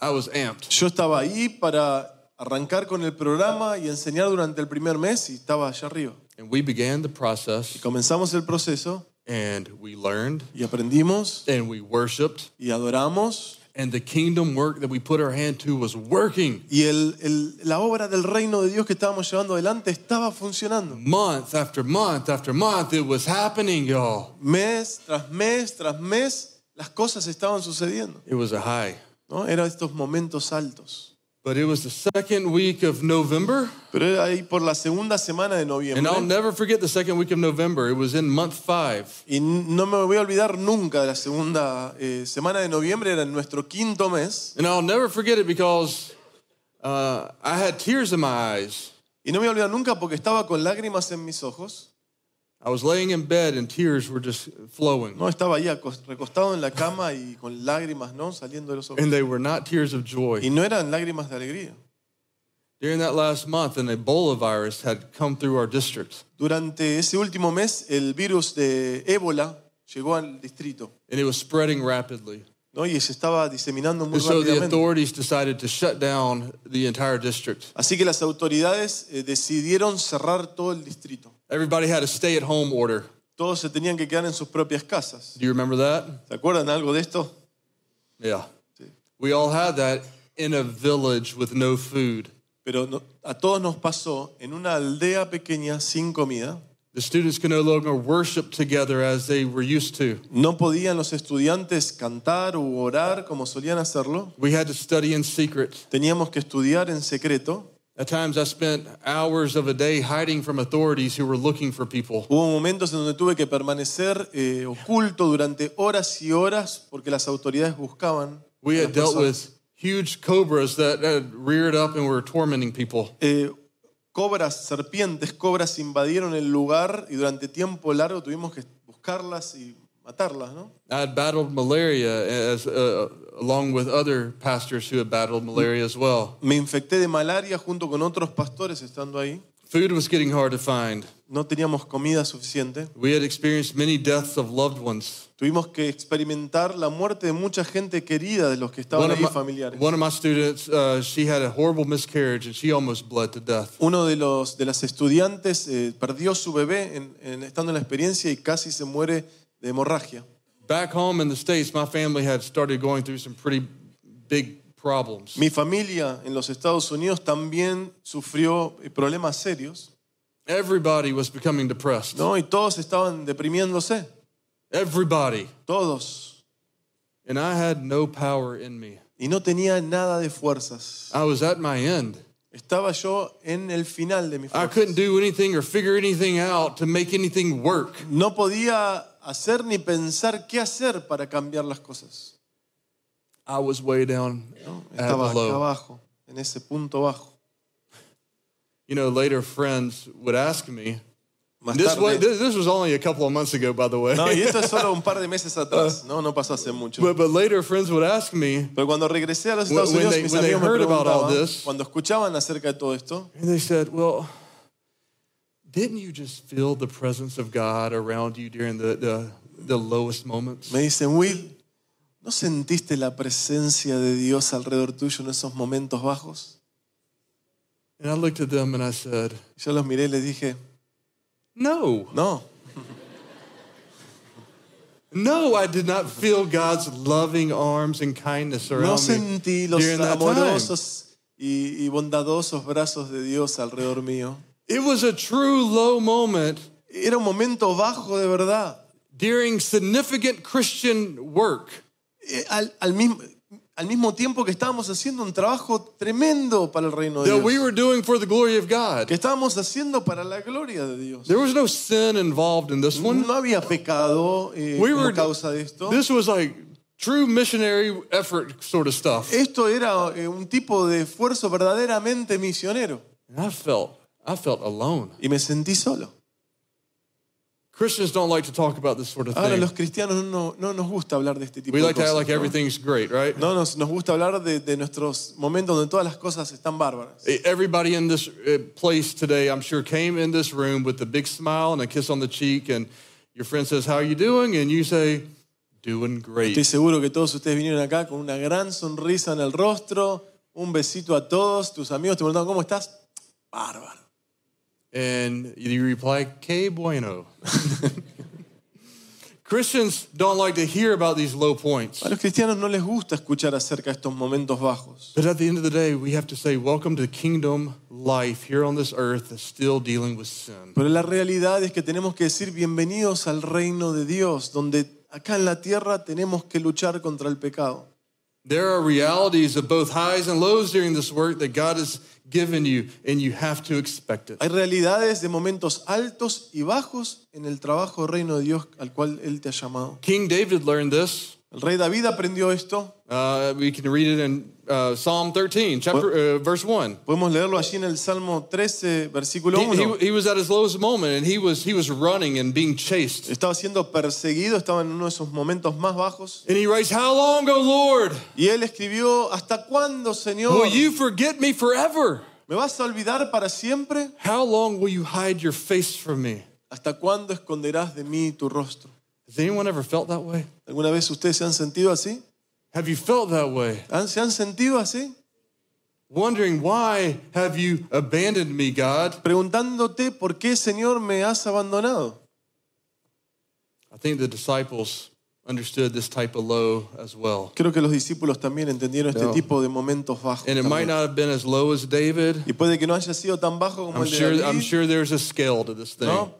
I was amped. Yo estaba ahí para arrancar con el programa y enseñar durante el primer mes y estaba allá arriba. And we began the process, Comenzamos el proceso and we learned, y aprendimos and we worshiped, y adoramos and the kingdom work that we put our hand to was working. y el- el- la obra del reino de Dios que estábamos llevando adelante estaba funcionando. Month after month after month, it was happening, y'all. Mes tras mes tras mes las cosas estaban sucediendo. It was a high. ¿no? Eran estos momentos altos. But it was the second week of November, Pero era ahí por la segunda semana de and I'll noviembre. never forget the second week of November. It was in month five. Y no me voy a olvidar nunca de la segunda eh, semana de noviembre, era en nuestro quinto mes. And I'll never forget it because uh, I had tears in my eyes. Y no me voy a olvidar nunca porque estaba con lágrimas en mis ojos. I was laying in bed and tears were just flowing. No, estaba ahí recostado en la cama y con lágrimas, ¿no? Saliendo de los ojos. And they were not tears of Y joy. no eran lágrimas de alegría. During that last month, an Ebola virus had come through our district. Durante ese último mes, el virus de ébola llegó al distrito, And it was spreading rapidly. ¿no? Y se estaba diseminando muy And so the rápidamente. authorities decided to shut down the entire district. Así que las autoridades eh, decidieron cerrar todo el distrito. Everybody had a stay at home order. Todos se tenían que quedar en sus propias casas. Do you remember that? ¿Se acuerdan algo de esto? Yeah. Sí. We all had that in a village with no food. Pero no- a todos nos pasó en una aldea pequeña sin comida. The students could no longer worship together as they were used to. No podían los estudiantes cantar u orar como solían hacerlo. We had to study in secret. Teníamos que estudiar en secreto. At times, I spent hours of a day hiding from authorities who were looking for people. Hubo momentos en donde tuve que permanecer eh, oculto durante horas y horas porque las autoridades buscaban. We had dealt with huge cobras that had reared up and were tormenting people. Eh, cobras, serpientes, cobras invadieron el lugar y durante tiempo largo tuvimos que buscarlas y matarlas, ¿no? I had battled malaria as, uh, along with other pastors who had battled malaria as well. Me infecté de malaria junto con otros pastores estando ahí. Food was getting hard to find. No teníamos comida suficiente. We had experienced many deaths of loved ones. Tuvimos que experimentar la muerte de mucha gente querida de los que estaban ahí familiares. one of my students, uh, she had a horrible miscarriage and she almost bled to death. Uno de los de las estudiantes eh, perdió su bebé en- en- estando en la experiencia y casi se muere de hemorragia. Back home in the States, my family had started going through some pretty big problems. Mi familia en los Estados Unidos también sufrió problemas serios, Everybody was becoming depressed. ¿no? Y todos estaban deprimiéndose, Everybody. todos. And I had no power in me. Y no tenía nada de fuerzas. I was at my end. Estaba yo en el final de mi I couldn't do anything or figure anything out to make anything work. No podía hacer ni pensar qué hacer para cambiar las cosas. I was way down at Estaba acá low. abajo, en ese punto bajo. You know, later friends would ask me. Más This, this, this was only a couple of months ago, by the way. no, y esto es solo (laughs) un par de meses atrás, no, no pasó hace mucho. but, but later friends would ask me, Pero cuando regresé a los Estados when Unidos, they- mis when they amigos me heard about all preguntaban, this- cuando escuchaban acerca de todo esto, and they said, Well, didn't you just feel the presence of God around you during the, the, the lowest moments? me dicen, Will, ¿no sentiste la presencia de Dios alrededor tuyo en esos momentos bajos? And I looked at them and I said, Yo los miré y les dije, No, no, (laughs) no, I did not feel God's loving arms and kindness around me sentí los during that time. amorosos y, y bondadosos brazos de Dios alrededor mío. It was a true low moment Era un momento bajo de verdad. during significant Christian work. Eh, Al, al mismo, al mismo tiempo que estábamos haciendo un trabajo tremendo para el reino de that we Dios. were doing for the glory of God. Que estábamos haciendo para la gloria de Dios. There was no sin involved in this one. No había pecado eh, We were causa de esto. This was like true missionary effort sort of stuff. Esto era eh, un tipo de esfuerzo verdaderamente misionero. And I felt I felt alone. Y me sentí solo. Christians don't like to talk about this sort of Ahora, thing. los cristianos no, no nos gusta hablar de este tipo We de like to act like ¿no? everything's great, right? No, nos, nos gusta hablar de, de nuestros momentos donde todas las cosas están bárbaras. Everybody in this uh, place today, I'm sure, came in this room with a big smile and a kiss on the cheek, and your friend says, "How are you doing?" And you say, "Doing Estoy great." seguro que todos ustedes vinieron acá con una gran sonrisa en el rostro, un besito a todos, tus amigos te preguntaban, ¿cómo estás? Bárbaro. And you reply, "Que bueno." (laughs) Christians don't like to hear about these low points. A los cristianos no les gusta escuchar acerca de estos momentos bajos. But at the end of the day, we have to say, Welcome to kingdom life here on this earth that's still dealing with sin. Pero la realidad es que tenemos que decir bienvenidos al reino de Dios, donde acá en la tierra tenemos que luchar contra el pecado. There are realities of both highs and lows during this work that God has given you, and you have to expect it. Hay realidades de momentos altos y bajos en el trabajo reino de Dios al cual Él te ha llamado. King David learned this. El rey David aprendió esto. Uh, we can read it in uh, Psalm 13, chapter, uh, verse 1. Podemos leerlo allí en el Salmo 13, versículo He, 1. he, he was at his lowest moment, and he was, he was running and being chased. Estaba siendo perseguido, estaba en uno de momentos más bajos. And he writes, How long, O Lord? Y él escribió, ¿hasta cuándo, Señor? Will you forget me forever? ¿Me vas a olvidar para siempre? How long will you hide your face from me? ¿Hasta cuándo esconderás de mí tu rostro? Has anyone ever felt that way? ¿Alguna vez ustedes se han sentido así? Have you felt that way? ¿Se han sentido así? Wondering, why have you abandoned me, God? Preguntándote, ¿por qué, Señor, me has abandonado? I think the disciples understood this type of low as well. Creo que los discípulos también entendieron este tipo de momentos bajos. And it might not have been as low as David. Y puede que no haya sido tan bajo como I'm el de sure, David, I'm sure there's a scale to this thing. ¿no?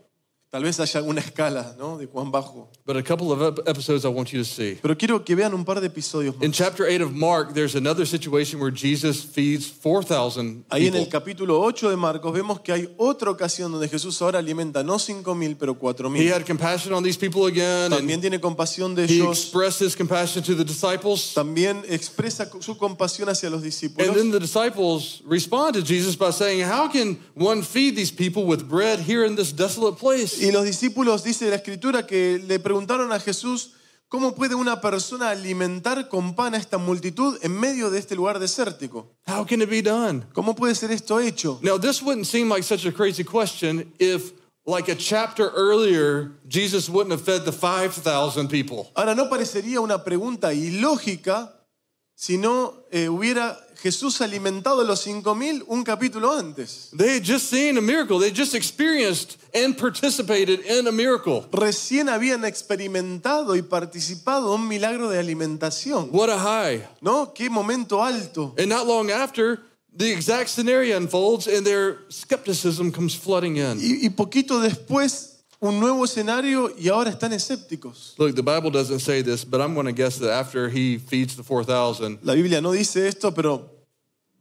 Tal vez haya alguna escala, ¿no? De cuán bajo. But a couple of episodes I want you to see. Pero quiero que vean un par de episodios más. In chapter 8 of Mark, there's another situation where Jesus feeds 4,000 Ahí en el capítulo 8 de Marcos vemos que hay otra ocasión donde Jesús ahora alimenta no 5.000, pero He had compassion on these people again, También and tiene compasión de he ellos. expressed his compassion to the disciples. También expresa su compasión hacia los discípulos. And then the disciples respond to Jesus by saying, How can one feed these people with bread here in this desolate place? Y los discípulos, dice la escritura, que le preguntaron a Jesús, ¿cómo puede una persona alimentar con pan a esta multitud en medio de este lugar desértico? How can it be done? ¿Cómo puede ser esto hecho? Now, this wouldn't seem like such a crazy question if, like a chapter earlier, Jesus wouldn't have fed the 5,000 people. Ahora, no parecería una pregunta ilógica si no eh, hubiera Jesús alimentado a los 5.000 un capítulo antes. They had just seen a miracle, they just experienced and participated in a miracle. Recién habían experimentado y participado un milagro de alimentación. What a high. ¿No? Qué momento alto. And not long after, the exact scenario unfolds and their skepticism comes flooding in. Y, y poquito después, un nuevo escenario y ahora están escépticos. Look, the Bible doesn't say this, but I'm going to guess that after he feeds the 4,000, La Biblia no dice esto, pero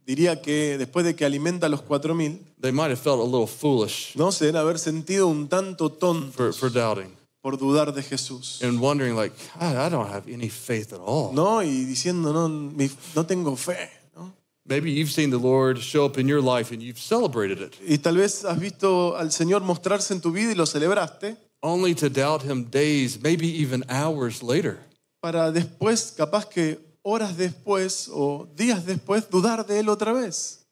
diría que después de que alimenta a los 4.000, they might have felt a little foolish no se deben haber sentido un tanto tontos for, for doubting por dudar de Jesús. and wondering, like, I, I don't have any faith at all. ¿No? Y diciendo, no, mi- no tengo fe. ¿no? Maybe you've seen the Lord show up in your life and you've celebrated it, Y tal vez has visto al Señor mostrarse en tu vida y lo celebraste, only to doubt him days, maybe even hours later. para después, capaz que horas después o días después, dudar de Él otra vez.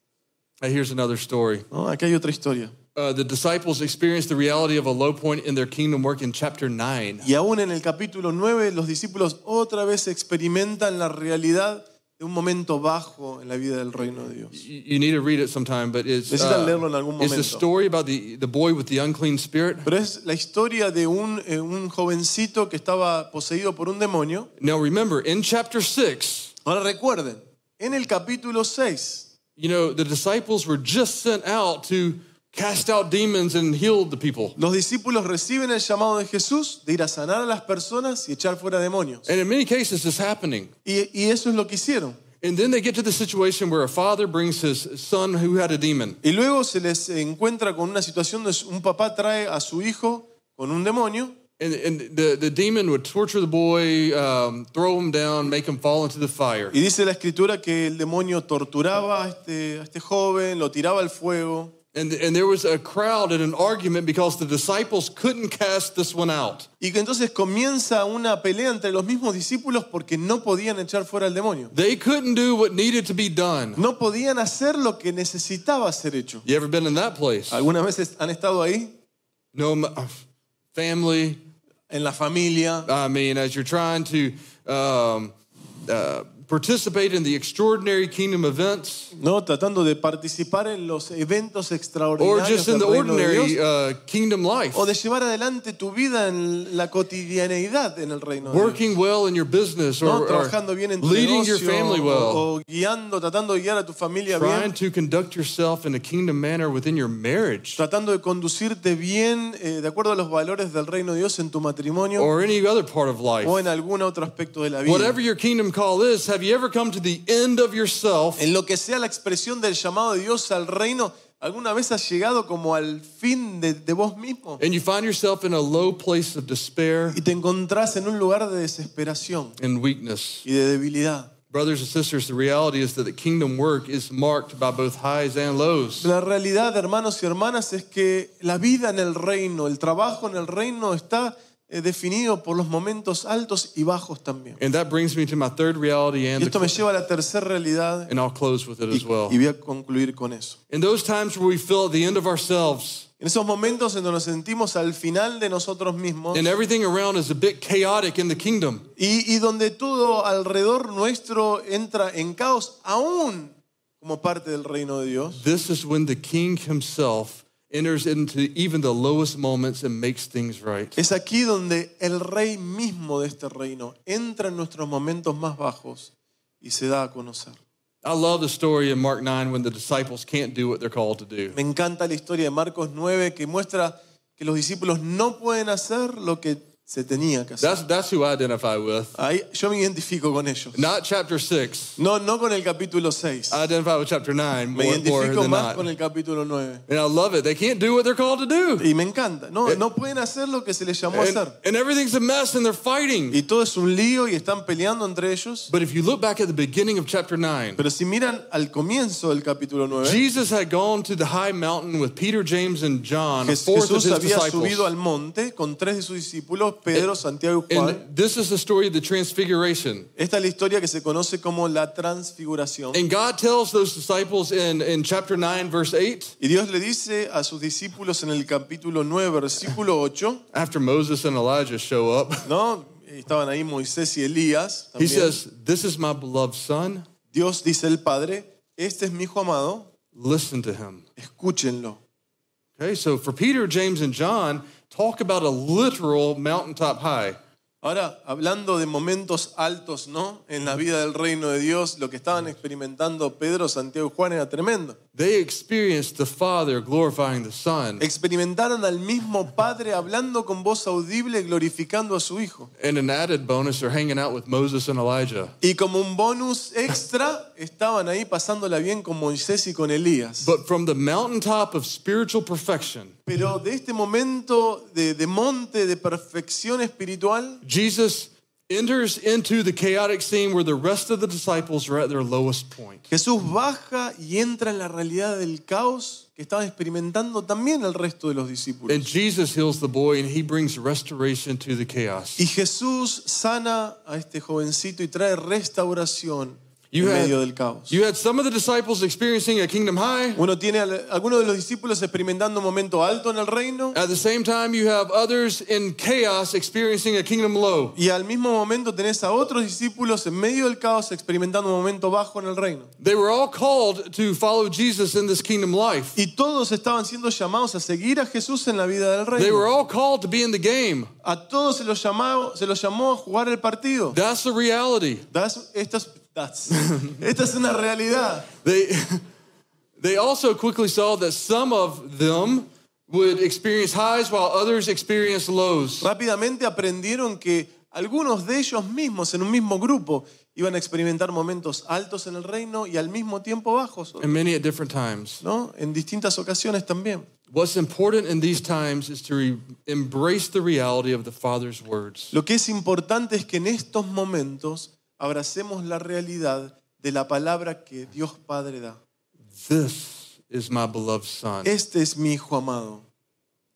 Here's another story. ¿no? Aquí hay otra historia. Uh, the disciples experienced the reality of a low point in their kingdom work in chapter 9. Y aún en el capítulo 9, los discípulos otra vez experimentan la realidad de un momento bajo en la vida del reino de Dios. You, you need to read it sometime, but it's, Necesitan leerlo en algún it's the momento. story about the, the boy with the unclean spirit. Pero es la historia de un, eh, un jovencito que estaba poseído por un demonio. Now remember, in chapter 6, Ahora recuerden, en el capítulo 6, you know, the disciples were just sent out to cast out demons and heal the people. los discípulos reciben el llamado de Jesús de ir a sanar a las personas y echar fuera demonios. And in many cases, it's happening. Y, y eso es lo que hicieron. And then they get to the situation where a father brings his son who had a demon. Y luego se les encuentra con una situación donde un papá trae a su hijo con un demonio And, and the, the demon would torture the boy, um, throw him down, make him fall into the fire. y dice la escritura que el demonio torturaba a este, a este joven, lo tiraba al fuego. And, and there was a crowd and an argument because the disciples couldn't cast this one out. Y que entonces comienza una pelea entre los mismos discípulos porque no podían echar fuera al demonio. They couldn't do what needed to be done. No podían hacer lo que necesitaba ser hecho. You ever been in that place? ¿Algunas veces han estado ahí? No uh, family. En la familia. I mean, as you're trying to um, uh, participate in the extraordinary kingdom events, ¿no? Tratando de participar en los eventos or just in the ordinary uh, kingdom life, o de llevar adelante tu vida en la cotidianeidad en el reino working well in your business, ¿no? or, Trabajando bien en tu leading your family well. o, o guiando, tratando de guiar a tu familia trying bien, to conduct yourself in a kingdom manner within your marriage tratando de conducirte bien eh, de acuerdo a los valores del reino de Dios en tu matrimonio or any other part of life. o en algún otro aspecto de la vida. Whatever your kingdom call is, have you ever come to the end of yourself En lo que sea la expresión del llamado de Dios al reino, ¿alguna vez has llegado como al fin de, de vos mismo? and you find yourself in a low place of despair Y te encontrás en un lugar de desesperación and weakness? y de debilidad. Brothers and sisters, the reality is that the kingdom work is marked by both highs and lows. La realidad, hermanos y hermanas, es que la vida en el reino, el trabajo en el reino está definido por los momentos altos y bajos también. And that brings me to my third reality, Y and, esto me lleva a la tercera realidad and I'll close with it y, as well. y voy a concluir con eso. In those times where we feel at the end of ourselves En esos momentos en donde nos sentimos al final de nosotros mismos and everything around is a bit chaotic in the kingdom, y, y donde todo alrededor nuestro entra en caos, aún como parte del reino de Dios, this is when the king himself enters into even the lowest moments and makes things right. es aquí donde el rey mismo de este reino entra en nuestros momentos más bajos y se da a conocer. I love the story in Mark 9 when the disciples can't do what they're called to do. Me encanta la historia de Marcos 9 que muestra que los discípulos no pueden hacer lo que se tenía que hacer. That's, that's who I identify with. Ahí yo me identifico con ellos. Not chapter 6. No, no con el capítulo 6. I identify with chapter 9 Me more, more identifico than más not. con el capítulo 9. And I love it. They can't do what they're called to do. Y me encanta. No, no pueden hacer lo que se les llamó a And, hacer. and everything's a mess and they're fighting. Y todo es un lío y están peleando entre ellos. But if you look back at the beginning of chapter 9, Pero si miran al comienzo del capítulo 9, Jesus had gone to the high mountain with Peter, James, and John, a Jes- fourth of Jesús his había subido al monte con tres de sus discípulos, Pedro, Santiago y Juan. And this is the story of the transfiguration. Esta es la historia que se conoce como la transfiguración. And God tells those disciples in, in chapter 9, verse 8, Y Dios le dice a sus discípulos en el capítulo 9, versículo 8, after Moses and Elijah show up, ¿no? Estaban ahí Moisés y Elías. he says, This is my beloved son. Dios dice el Padre, este es mi hijo amado, Listen to him. escúchenlo. Okay, so for Peter, James, and John, talk about a literal mountaintop high. Ahora, hablando de momentos altos, ¿no? En la vida del reino de Dios, lo que estaban experimentando Pedro, Santiago y Juan era tremendo. They experienced the Father glorifying the Son. Experimentaron al mismo Padre hablando con voz audible, glorificando a su Hijo. And an added bonus, they're hanging out with Moses and Elijah. Y como un bonus extra, estaban ahí pasándola bien con Moisés y con Elías. But from the mountaintop of spiritual perfection, Pero de este momento de, de monte de perfección espiritual, Jesus enters into the chaotic scene where the rest of the disciples are at their lowest point. Jesús baja y entra en la realidad del caos que estaban experimentando también el resto de los discípulos. And Jesus heals the boy and he brings restoration to the chaos. Y Jesús sana a este jovencito y trae restauración You en had, medio del caos. you had some of the disciples experiencing a kingdom high. Uno tiene a algunos de los discípulos experimentando un momento alto en el reino At the same time, you have others in chaos experiencing a kingdom low. y al mismo momento tenés a otros discípulos en medio del caos experimentando un momento bajo en el reino. They were all called to follow Jesus in this kingdom life. Y todos estaban siendo llamados a seguir a Jesús en la vida del They were reino. all called to be in the game. A todos se los llamó, se los llamó a jugar el partido. That's the reality. Esta, es, das- esta es una realidad. They, they also quickly saw that some of them would experience highs while others experience lows. Rápidamente aprendieron que algunos de ellos mismos en un mismo grupo iban a experimentar momentos altos en el reino y al mismo tiempo bajos, And many at different times. ¿no? En distintas ocasiones también. What's important in these times is to embrace the reality of the Father's words. Lo que es importante es que en estos momentos abracemos la realidad de la palabra que Dios Padre da. This is my beloved Son. Este es mi hijo amado.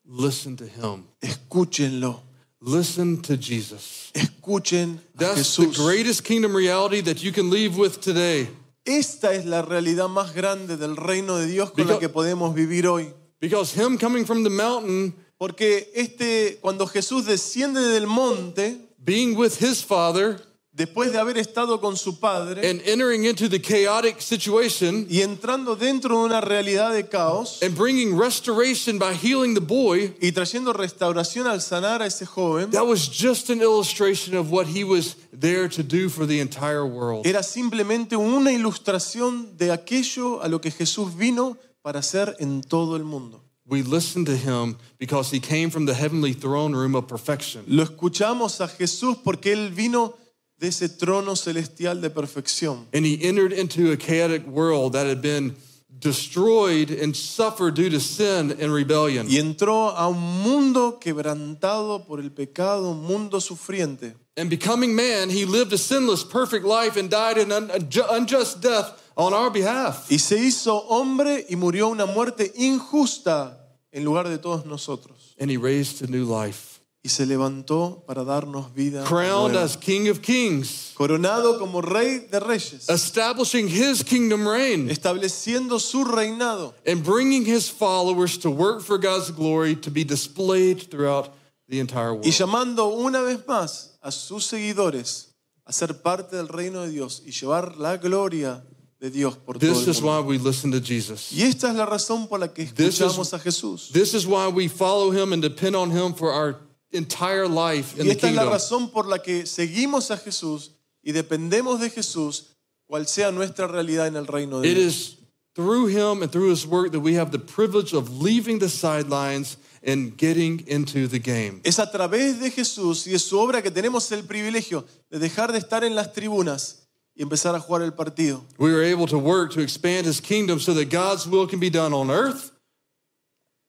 Listen to him. Escúchenlo. Listen to Jesus. Escuchen a That's the greatest kingdom reality that you can leave with today. Esta es la realidad más grande del reino de Dios con la Because- que podemos vivir hoy. Because him coming from the mountain, Porque este, cuando Jesús desciende del monte, being with his Father, después de haber estado con su Padre and entering into the chaotic situation, y entrando dentro de una realidad de caos and bringing restoration by healing the boy, y trayendo restauración al sanar a ese joven, that was just an illustration of what he was there to do for the entire world. era simplemente una ilustración de aquello a lo que Jesús vino para hacer en todo el mundo. We listen to him because he came from the heavenly throne room of perfection. Lo escuchamos a Jesús porque Él vino de ese trono celestial de perfección. And he entered into a chaotic world that had been destroyed and suffered due to sin and rebellion. Y entró a un mundo quebrantado por el pecado, un mundo sufriente. And becoming man, he lived a sinless, perfect life and died an unjust death on our behalf. Y se hizo hombre y murió una muerte injusta en lugar de todos nosotros. And he raised a new life. Y se levantó para darnos vida. Crowned nueva. as King of Kings, Coronado como rey de reyes. establishing his kingdom reign Estableciendo su reinado. and bringing his followers to work for God's glory to be displayed throughout the entire world. Y llamando una vez más a sus seguidores a ser parte del reino de Dios y llevar la gloria de Dios por todo This el is why we listen to Jesus. Y esta es la razón por la que This is- escuchamos a Jesús. This is why we follow him and depend on him for our entire life in Y the esta es la kingdom. razón por la que seguimos a Jesús y dependemos de Jesús, cual sea nuestra realidad en el reino de It Dios. is through him and through his work that we have the privilege of leaving the sidelines and getting into the game. Es a través de Jesús y de su obra que tenemos el privilegio de dejar de estar en las tribunas y empezar a jugar el partido. We are able to work to expand his kingdom so that God's will can be done on earth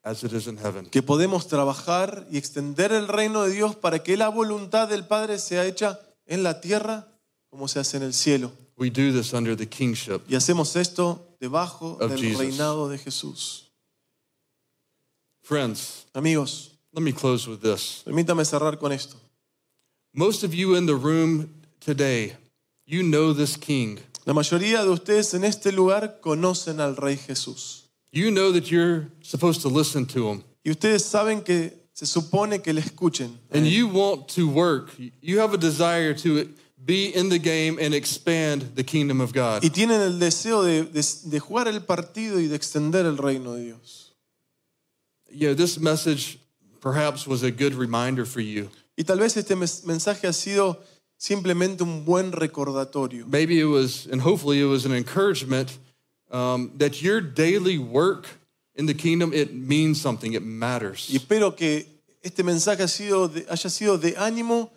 as it is in heaven. Que podemos trabajar y extender el reino de Dios para que la voluntad del Padre sea hecha en la tierra como se hace en el cielo. We do this under the kingship. Y hacemos esto debajo Of del Jesus. reinado de Jesús. Friends, Amigos, let me close with this. permítame cerrar con esto. Most of you in the room today, you know this king. La mayoría de ustedes en este lugar conocen al Rey Jesús. You know that you're supposed to listen to him. Y ustedes saben que se supone que le escuchen. And eh. you want to work. You have a desire to be in the game and expand the kingdom of God. Y tienen el deseo de, de- de jugar el partido y de extender el reino de Dios. You know, this message perhaps was a good reminder for you. Y tal vez este mensaje ha sido simplemente un buen recordatorio. Maybe it was, and hopefully it was an encouragement um, that your daily work in the kingdom, it means something, it matters. Y espero que este mensaje ha sido de- haya sido de ánimo,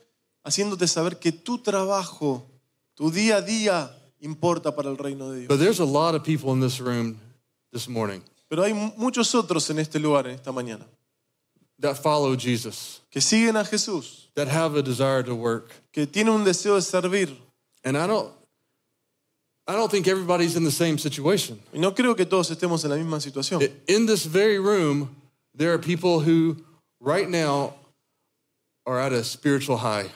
haciéndote saber que tu trabajo, tu día a día, importa para el reino de Dios. But there's a lot of people in this room this morning Pero hay mu- muchos otros en este lugar, en esta mañana, that follow Jesus, que siguen a Jesús, that have a desire to work. que tienen un deseo de servir. And I don't, I don't think everybody's in the same situation. No creo que todos estemos en la misma situación. In this very room, there are people who right now are at a spiritual high.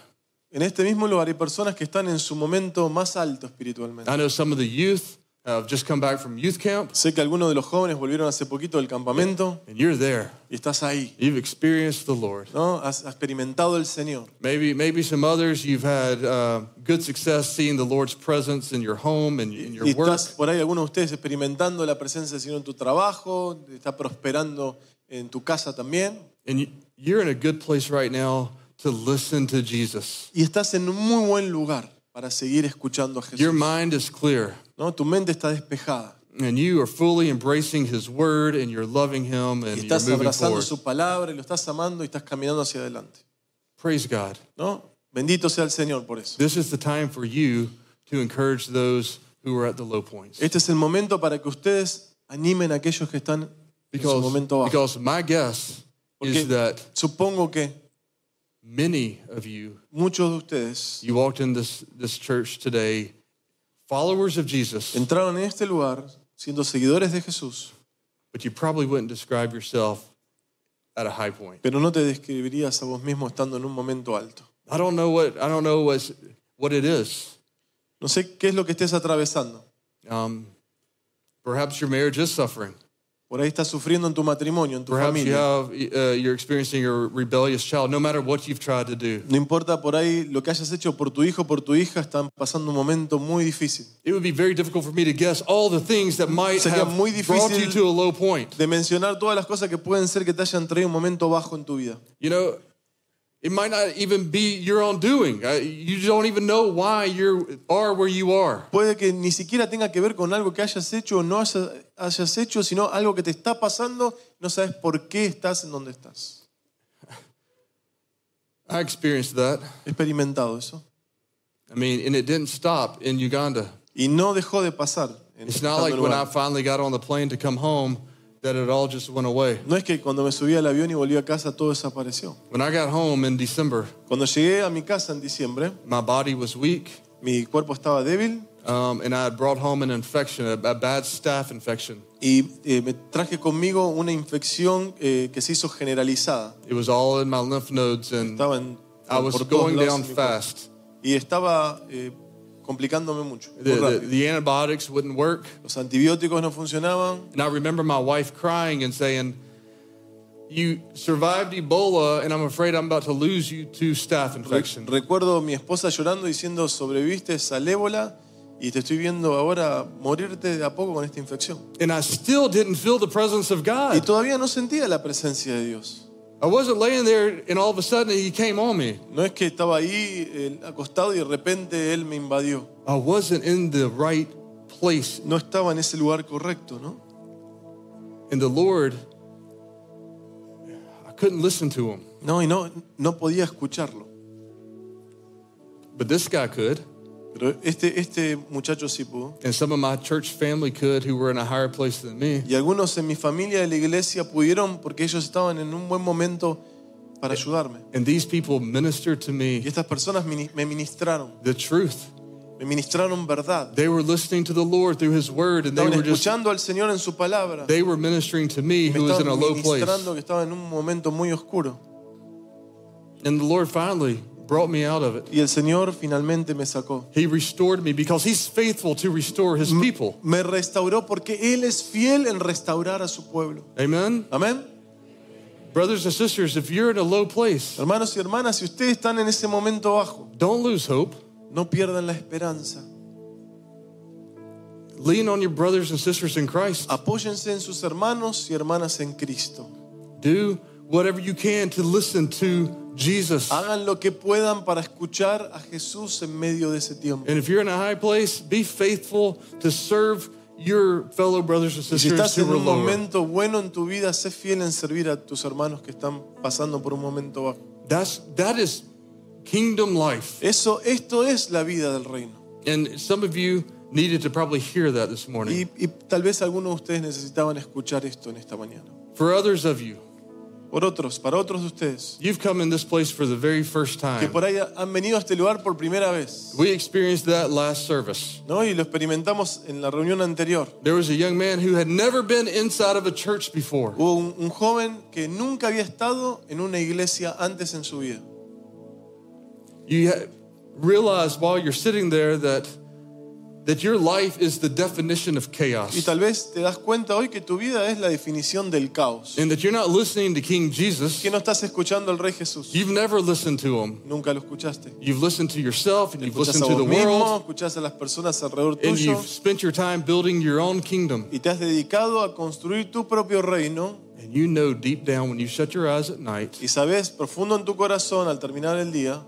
En este mismo lugar hay personas que están en su momento más alto espiritualmente. I know some of the youth have just come back from youth camp, Sé que algunos de los jóvenes volvieron hace poquito del campamento and you're there. y estás ahí, You've experienced the Lord. ¿no? Has, experimentado el Señor. Maybe, maybe some others you've had uh, good success seeing the Lord's presence in your home and in your Y work. estás por ahí, algunos de ustedes, experimentando la presencia del Señor en tu trabajo, está prosperando en tu casa también. And you- you're in a good place right now to listen to Jesus. Y estás en un muy buen lugar para seguir escuchando a Your Jesús. mind is clear, ¿no? Tu mente está despejada. and you are fully embracing His Word, and you're loving Him, Y and you're estás moving abrazando forward. su palabra y lo estás amando y estás caminando hacia adelante. Praise God. ¿no? Bendito sea el Señor por eso. This is the time for you to encourage those who are at the low points. Este es el momento para que ustedes animen a aquellos que están en su Because, momento bajo. because my guess Porque is that supongo que many of you, muchos de ustedes you walked in this, this church today, followers of Jesus, entraron en este lugar siendo seguidores de Jesús, but you probably wouldn't describe yourself at a high point. pero no te describirías a vos mismo estando en un momento alto. I don't know what I don't know what's, what it is. No sé qué es lo que estés atravesando. Um, perhaps your marriage is suffering. Por ahí estás sufriendo en tu matrimonio, en tu Perhaps you familia. have uh, you're experiencing a rebellious child. No matter what you've tried to do, No importa por ahí lo que hayas hecho por tu hijo por tu hija, están pasando un momento muy difícil. it would be very difficult for me to guess all the things that might Sería have muy brought difícil- you to a low point. De mencionar todas las cosas que pueden ser que te hayan traído un momento bajo en tu vida. You know, it might not even be your own doing. Uh, You don't even know why you are where you are. Puede que ni siquiera tenga que ver con algo que hayas hecho o no haya- hayas hecho, sino algo que te está pasando, no sabes por qué estás en donde estás. I experienced that. Experimentado eso. I mean, and it didn't stop in Uganda. Y no dejó de pasar. en- It's not like en when I finally got on the plane to come home that it all just went away. No es que cuando me subí al avión y volví a casa todo desapareció. When I got home in December, Cuando llegué a mi casa en diciembre, my body was weak, mi cuerpo estaba débil um, and I had brought home an infection, a, a bad staph infection. y eh, me traje conmigo una infección eh, que se hizo generalizada. It was all in my lymph nodes, and Estaba en, I was por todos going lados down en mi cuerpo. fast. Y estaba eh, complicándome mucho. The, the, the antibiotics wouldn't work. Los antibióticos no funcionaban. And I remember my wife crying and saying, You survived Ebola, and I'm afraid I'm about to lose you to staph infection. recuerdo a mi esposa llorando diciendo, sobreviviste al ébola y te estoy viendo ahora morirte de a poco con esta infección. And I still didn't feel the presence of Y God. todavía no sentía la presencia de Dios. I wasn't laying there, and all of a sudden He came on me. No es que estaba ahí eh, acostado y de repente Él me invadió. I wasn't in the right place. No estaba en ese lugar correcto, ¿no? And the Lord, I couldn't listen to him, No, y no, no podía escucharlo. but this guy could. Pero este, este muchacho sí pudo. And some of my church family could who were in a higher place than me. Y algunos en mi familia de la iglesia pudieron porque ellos estaban en un buen momento para ayudarme. And these people ministered to Y me estas personas me ministraron, the truth. me ministraron verdad. They were listening to the Lord through his word and they were just escuchando al Señor en su palabra. they were ministering to me who was in a low place. ministrando que estaba en un momento muy oscuro. And the Lord finally brought me out of it. Y el Señor finalmente me sacó. He restored me because he's faithful to restore his people. Me restauró porque Él es fiel en restaurar a su pueblo. Amen. Amén. Brothers and sisters, if you're in a low place, Hermanos y hermanas, si ustedes están en ese momento bajo, don't lose hope. no pierdan la esperanza. Lean on your brothers and sisters in Christ. Apóyense en sus hermanos y hermanas en Cristo. Do whatever you can to listen to Jesus. Hagan lo que puedan para escuchar a Jesús en medio de ese tiempo. And if you're in a high place, be faithful to serve your fellow brothers and Y si sisters estás en un momento bueno en tu vida, sé fiel en servir a tus hermanos que están pasando por un momento bajo. That's that is kingdom life. Eso, esto es la vida del reino. And some of you needed to probably hear that this morning. Y, y tal vez algunos de ustedes necesitaban escuchar esto en esta mañana. For others of you, Por otros, para otros de ustedes, you've come in this place for the very first que time. por ahí han venido a este lugar por primera vez, We experienced that last service. ¿no? Y lo experimentamos en la reunión anterior. There was a young man who had never been inside of a church before. Hubo un, un joven que nunca había estado en una iglesia antes en su vida. You ha- realize while you're sitting there that that your life is the definition of Y chaos. tal vez te das cuenta hoy que tu vida es la definición del caos. And that you're not listening to King Jesus. Que no estás escuchando al Rey Jesús. You've never listened to him. Nunca lo escuchaste. You've listened to yourself and you've listened a to the mismo, world escuchas a las personas alrededor and tuyo you've spent your time building your own kingdom. y te has dedicado a construir tu propio reino And you know deep down when you shut your eyes at night, y sabes profundo en tu corazón al terminar el día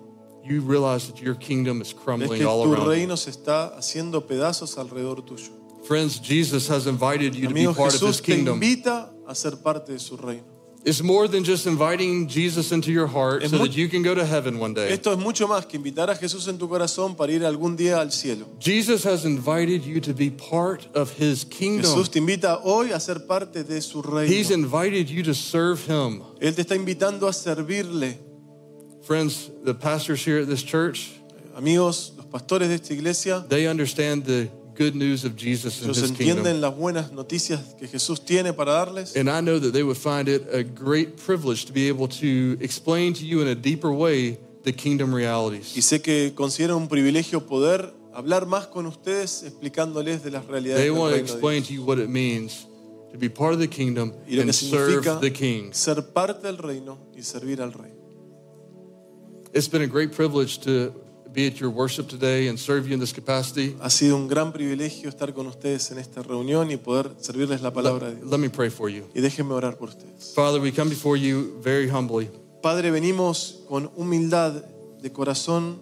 you realize that your kingdom is crumbling all tu around you. reino se está haciendo pedazos alrededor tuyo. Friends, Jesus has invited you to be part of his Jesús te kingdom. invita a ser parte de su reino. It's more than just inviting Jesus into your heart Es so that you can go to heaven one day. Esto es mucho más que invitar a Jesús en tu corazón para ir algún día al cielo. Jesus has invited you to be part of his kingdom. Jesús te invita hoy a ser parte de su He's invited you to serve him. Él te está invitando a servirle. Friends, the pastors here at this church, Amigos, los pastores de esta iglesia, they understand the good news of Jesus and ellos his entienden kingdom. las buenas noticias que Jesús tiene para darles. And I know that they would find it a great privilege to be able to explain to you in a deeper way the kingdom Y realities. sé que consideran un privilegio poder hablar más con ustedes explicándoles de las realidades They del want to reino de explain Dios. to you what it means to be part of the kingdom Y lo que and serve significa the king. ser parte del reino y servir al rey. It's been a great privilege to be at your worship today and serve you in this capacity. Ha sido un gran privilegio estar con ustedes en esta reunión y poder servirles la palabra de Dios. Let me pray for you. Y déjenme orar por ustedes. Father, we come before you very humbly. Padre, venimos con humildad de corazón.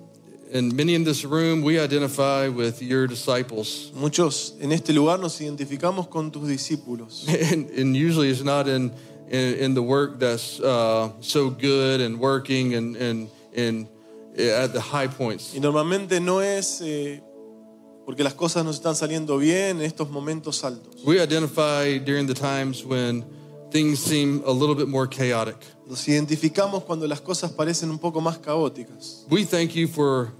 And many in this room, we identify with your disciples. Muchos en este lugar nos identificamos con tus discípulos. (laughs) And, and usually it's not in, in, in the work that's uh, so good and working and, and, and at the high points. Y normalmente no es eh, porque las cosas nos están saliendo bien en estos momentos altos. We identify during the times when things seem a little bit more chaotic. Nos identificamos cuando las cosas parecen un poco más caóticas. We thank you for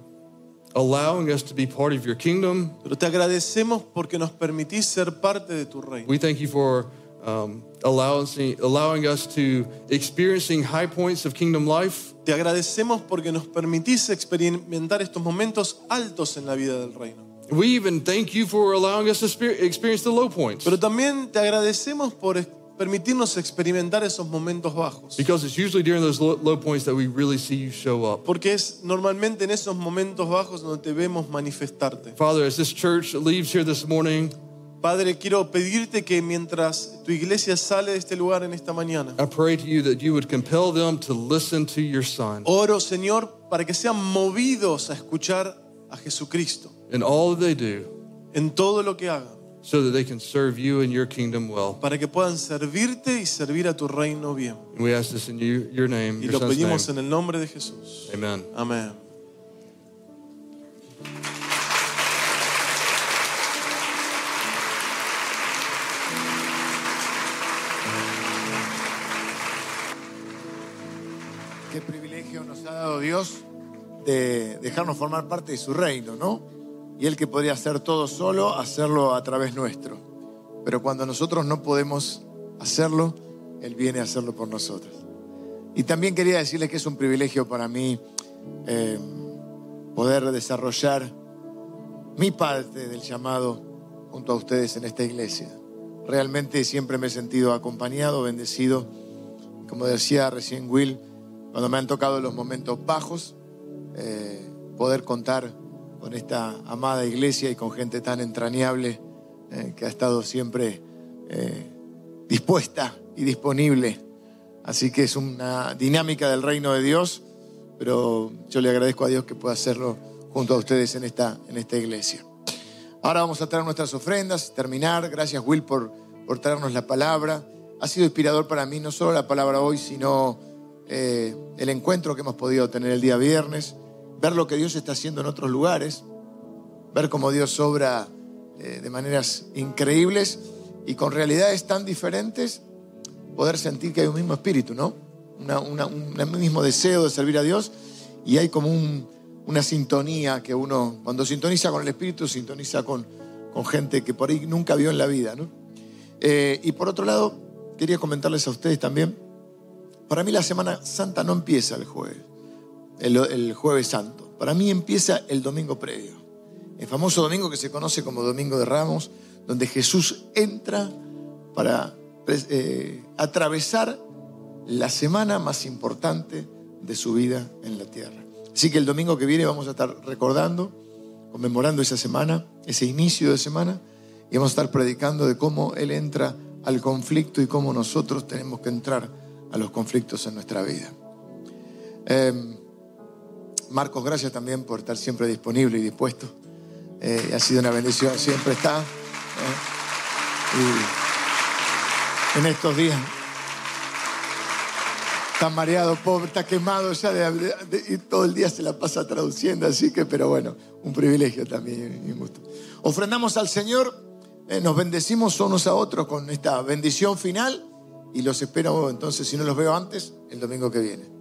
allowing us to be part of your kingdom. Pero te agradecemos porque nos permitís ser parte de tu reino. We thank you for um, allowing, allowing us to experiencing high points of kingdom life. Te agradecemos porque nos permitís experimentar estos momentos altos en la vida del reino. We even thank you for allowing us to experience the low points Pero también te agradecemos por permitirnos experimentar esos momentos bajos. because it's usually during those low, low points that we really see you show up. Porque es normalmente en esos momentos bajos donde te vemos manifestarte. Father, as this church leaves here this morning, Padre, quiero pedirte que mientras tu iglesia sale de este lugar en esta mañana, I pray to you that you would compel them to listen to your Son oro, Señor, para que sean movidos a escuchar a Jesucristo in all they do, en todo lo que hagan. so that they can serve you and your kingdom well. para que puedan servirte y servir a tu reino bien. And we ask this in you, your name, Y your lo son's pedimos name. en el nombre de Jesús. Amen. Amén. Dios de dejarnos formar parte de su reino, ¿no? Y Él que podría hacer todo solo, hacerlo a través nuestro. Pero cuando nosotros no podemos hacerlo, Él viene a hacerlo por nosotros. Y también quería decirles que es un privilegio para mí eh, poder desarrollar mi parte del llamado junto a ustedes en esta iglesia. Realmente siempre me he sentido acompañado, bendecido. Como decía recién Will, cuando me han tocado los momentos bajos, eh, poder contar con esta amada iglesia y con gente tan entrañable eh, que ha estado siempre eh, dispuesta y disponible. Así que es una dinámica del reino de Dios, pero yo le agradezco a Dios que pueda hacerlo junto a ustedes en esta, en esta iglesia. Ahora vamos a traer nuestras ofrendas, terminar. Gracias Will por, por traernos la palabra. Ha sido inspirador para mí no solo la palabra hoy, sino eh, el encuentro que hemos podido tener el día viernes, ver lo que Dios está haciendo en otros lugares, ver cómo Dios obra eh, de maneras increíbles y con realidades tan diferentes, poder sentir que hay un mismo espíritu, ¿no? Una- un mismo deseo de servir a Dios y hay como un- una sintonía que uno, cuando sintoniza con el espíritu, sintoniza con, gente que por ahí nunca vio en la vida. Eh, y por otro lado, quería comentarles a ustedes también, para mí la Semana Santa no empieza el jueves, el, jueves santo. Para mí empieza el domingo previo. El famoso domingo que se conoce como Domingo de Ramos, donde Jesús entra para eh, atravesar la semana más importante de su vida en la tierra. Así que el domingo que viene vamos a estar recordando, conmemorando esa semana, ese inicio de semana, y vamos a estar predicando de cómo Él entra al conflicto y cómo nosotros tenemos que entrar a los conflictos en nuestra vida. Eh, Marcos, gracias también por estar siempre disponible y dispuesto. Eh, ha sido una bendición, siempre está. ¿eh? Y en estos días está mareado, pobre, está quemado ya de, de- de- y todo el día se la pasa traduciendo, así que, pero bueno, un privilegio también y un gusto. Ofrendamos al Señor, eh, nos bendecimos unos a otros con esta bendición final y los espero entonces, si no los veo antes, el domingo que viene.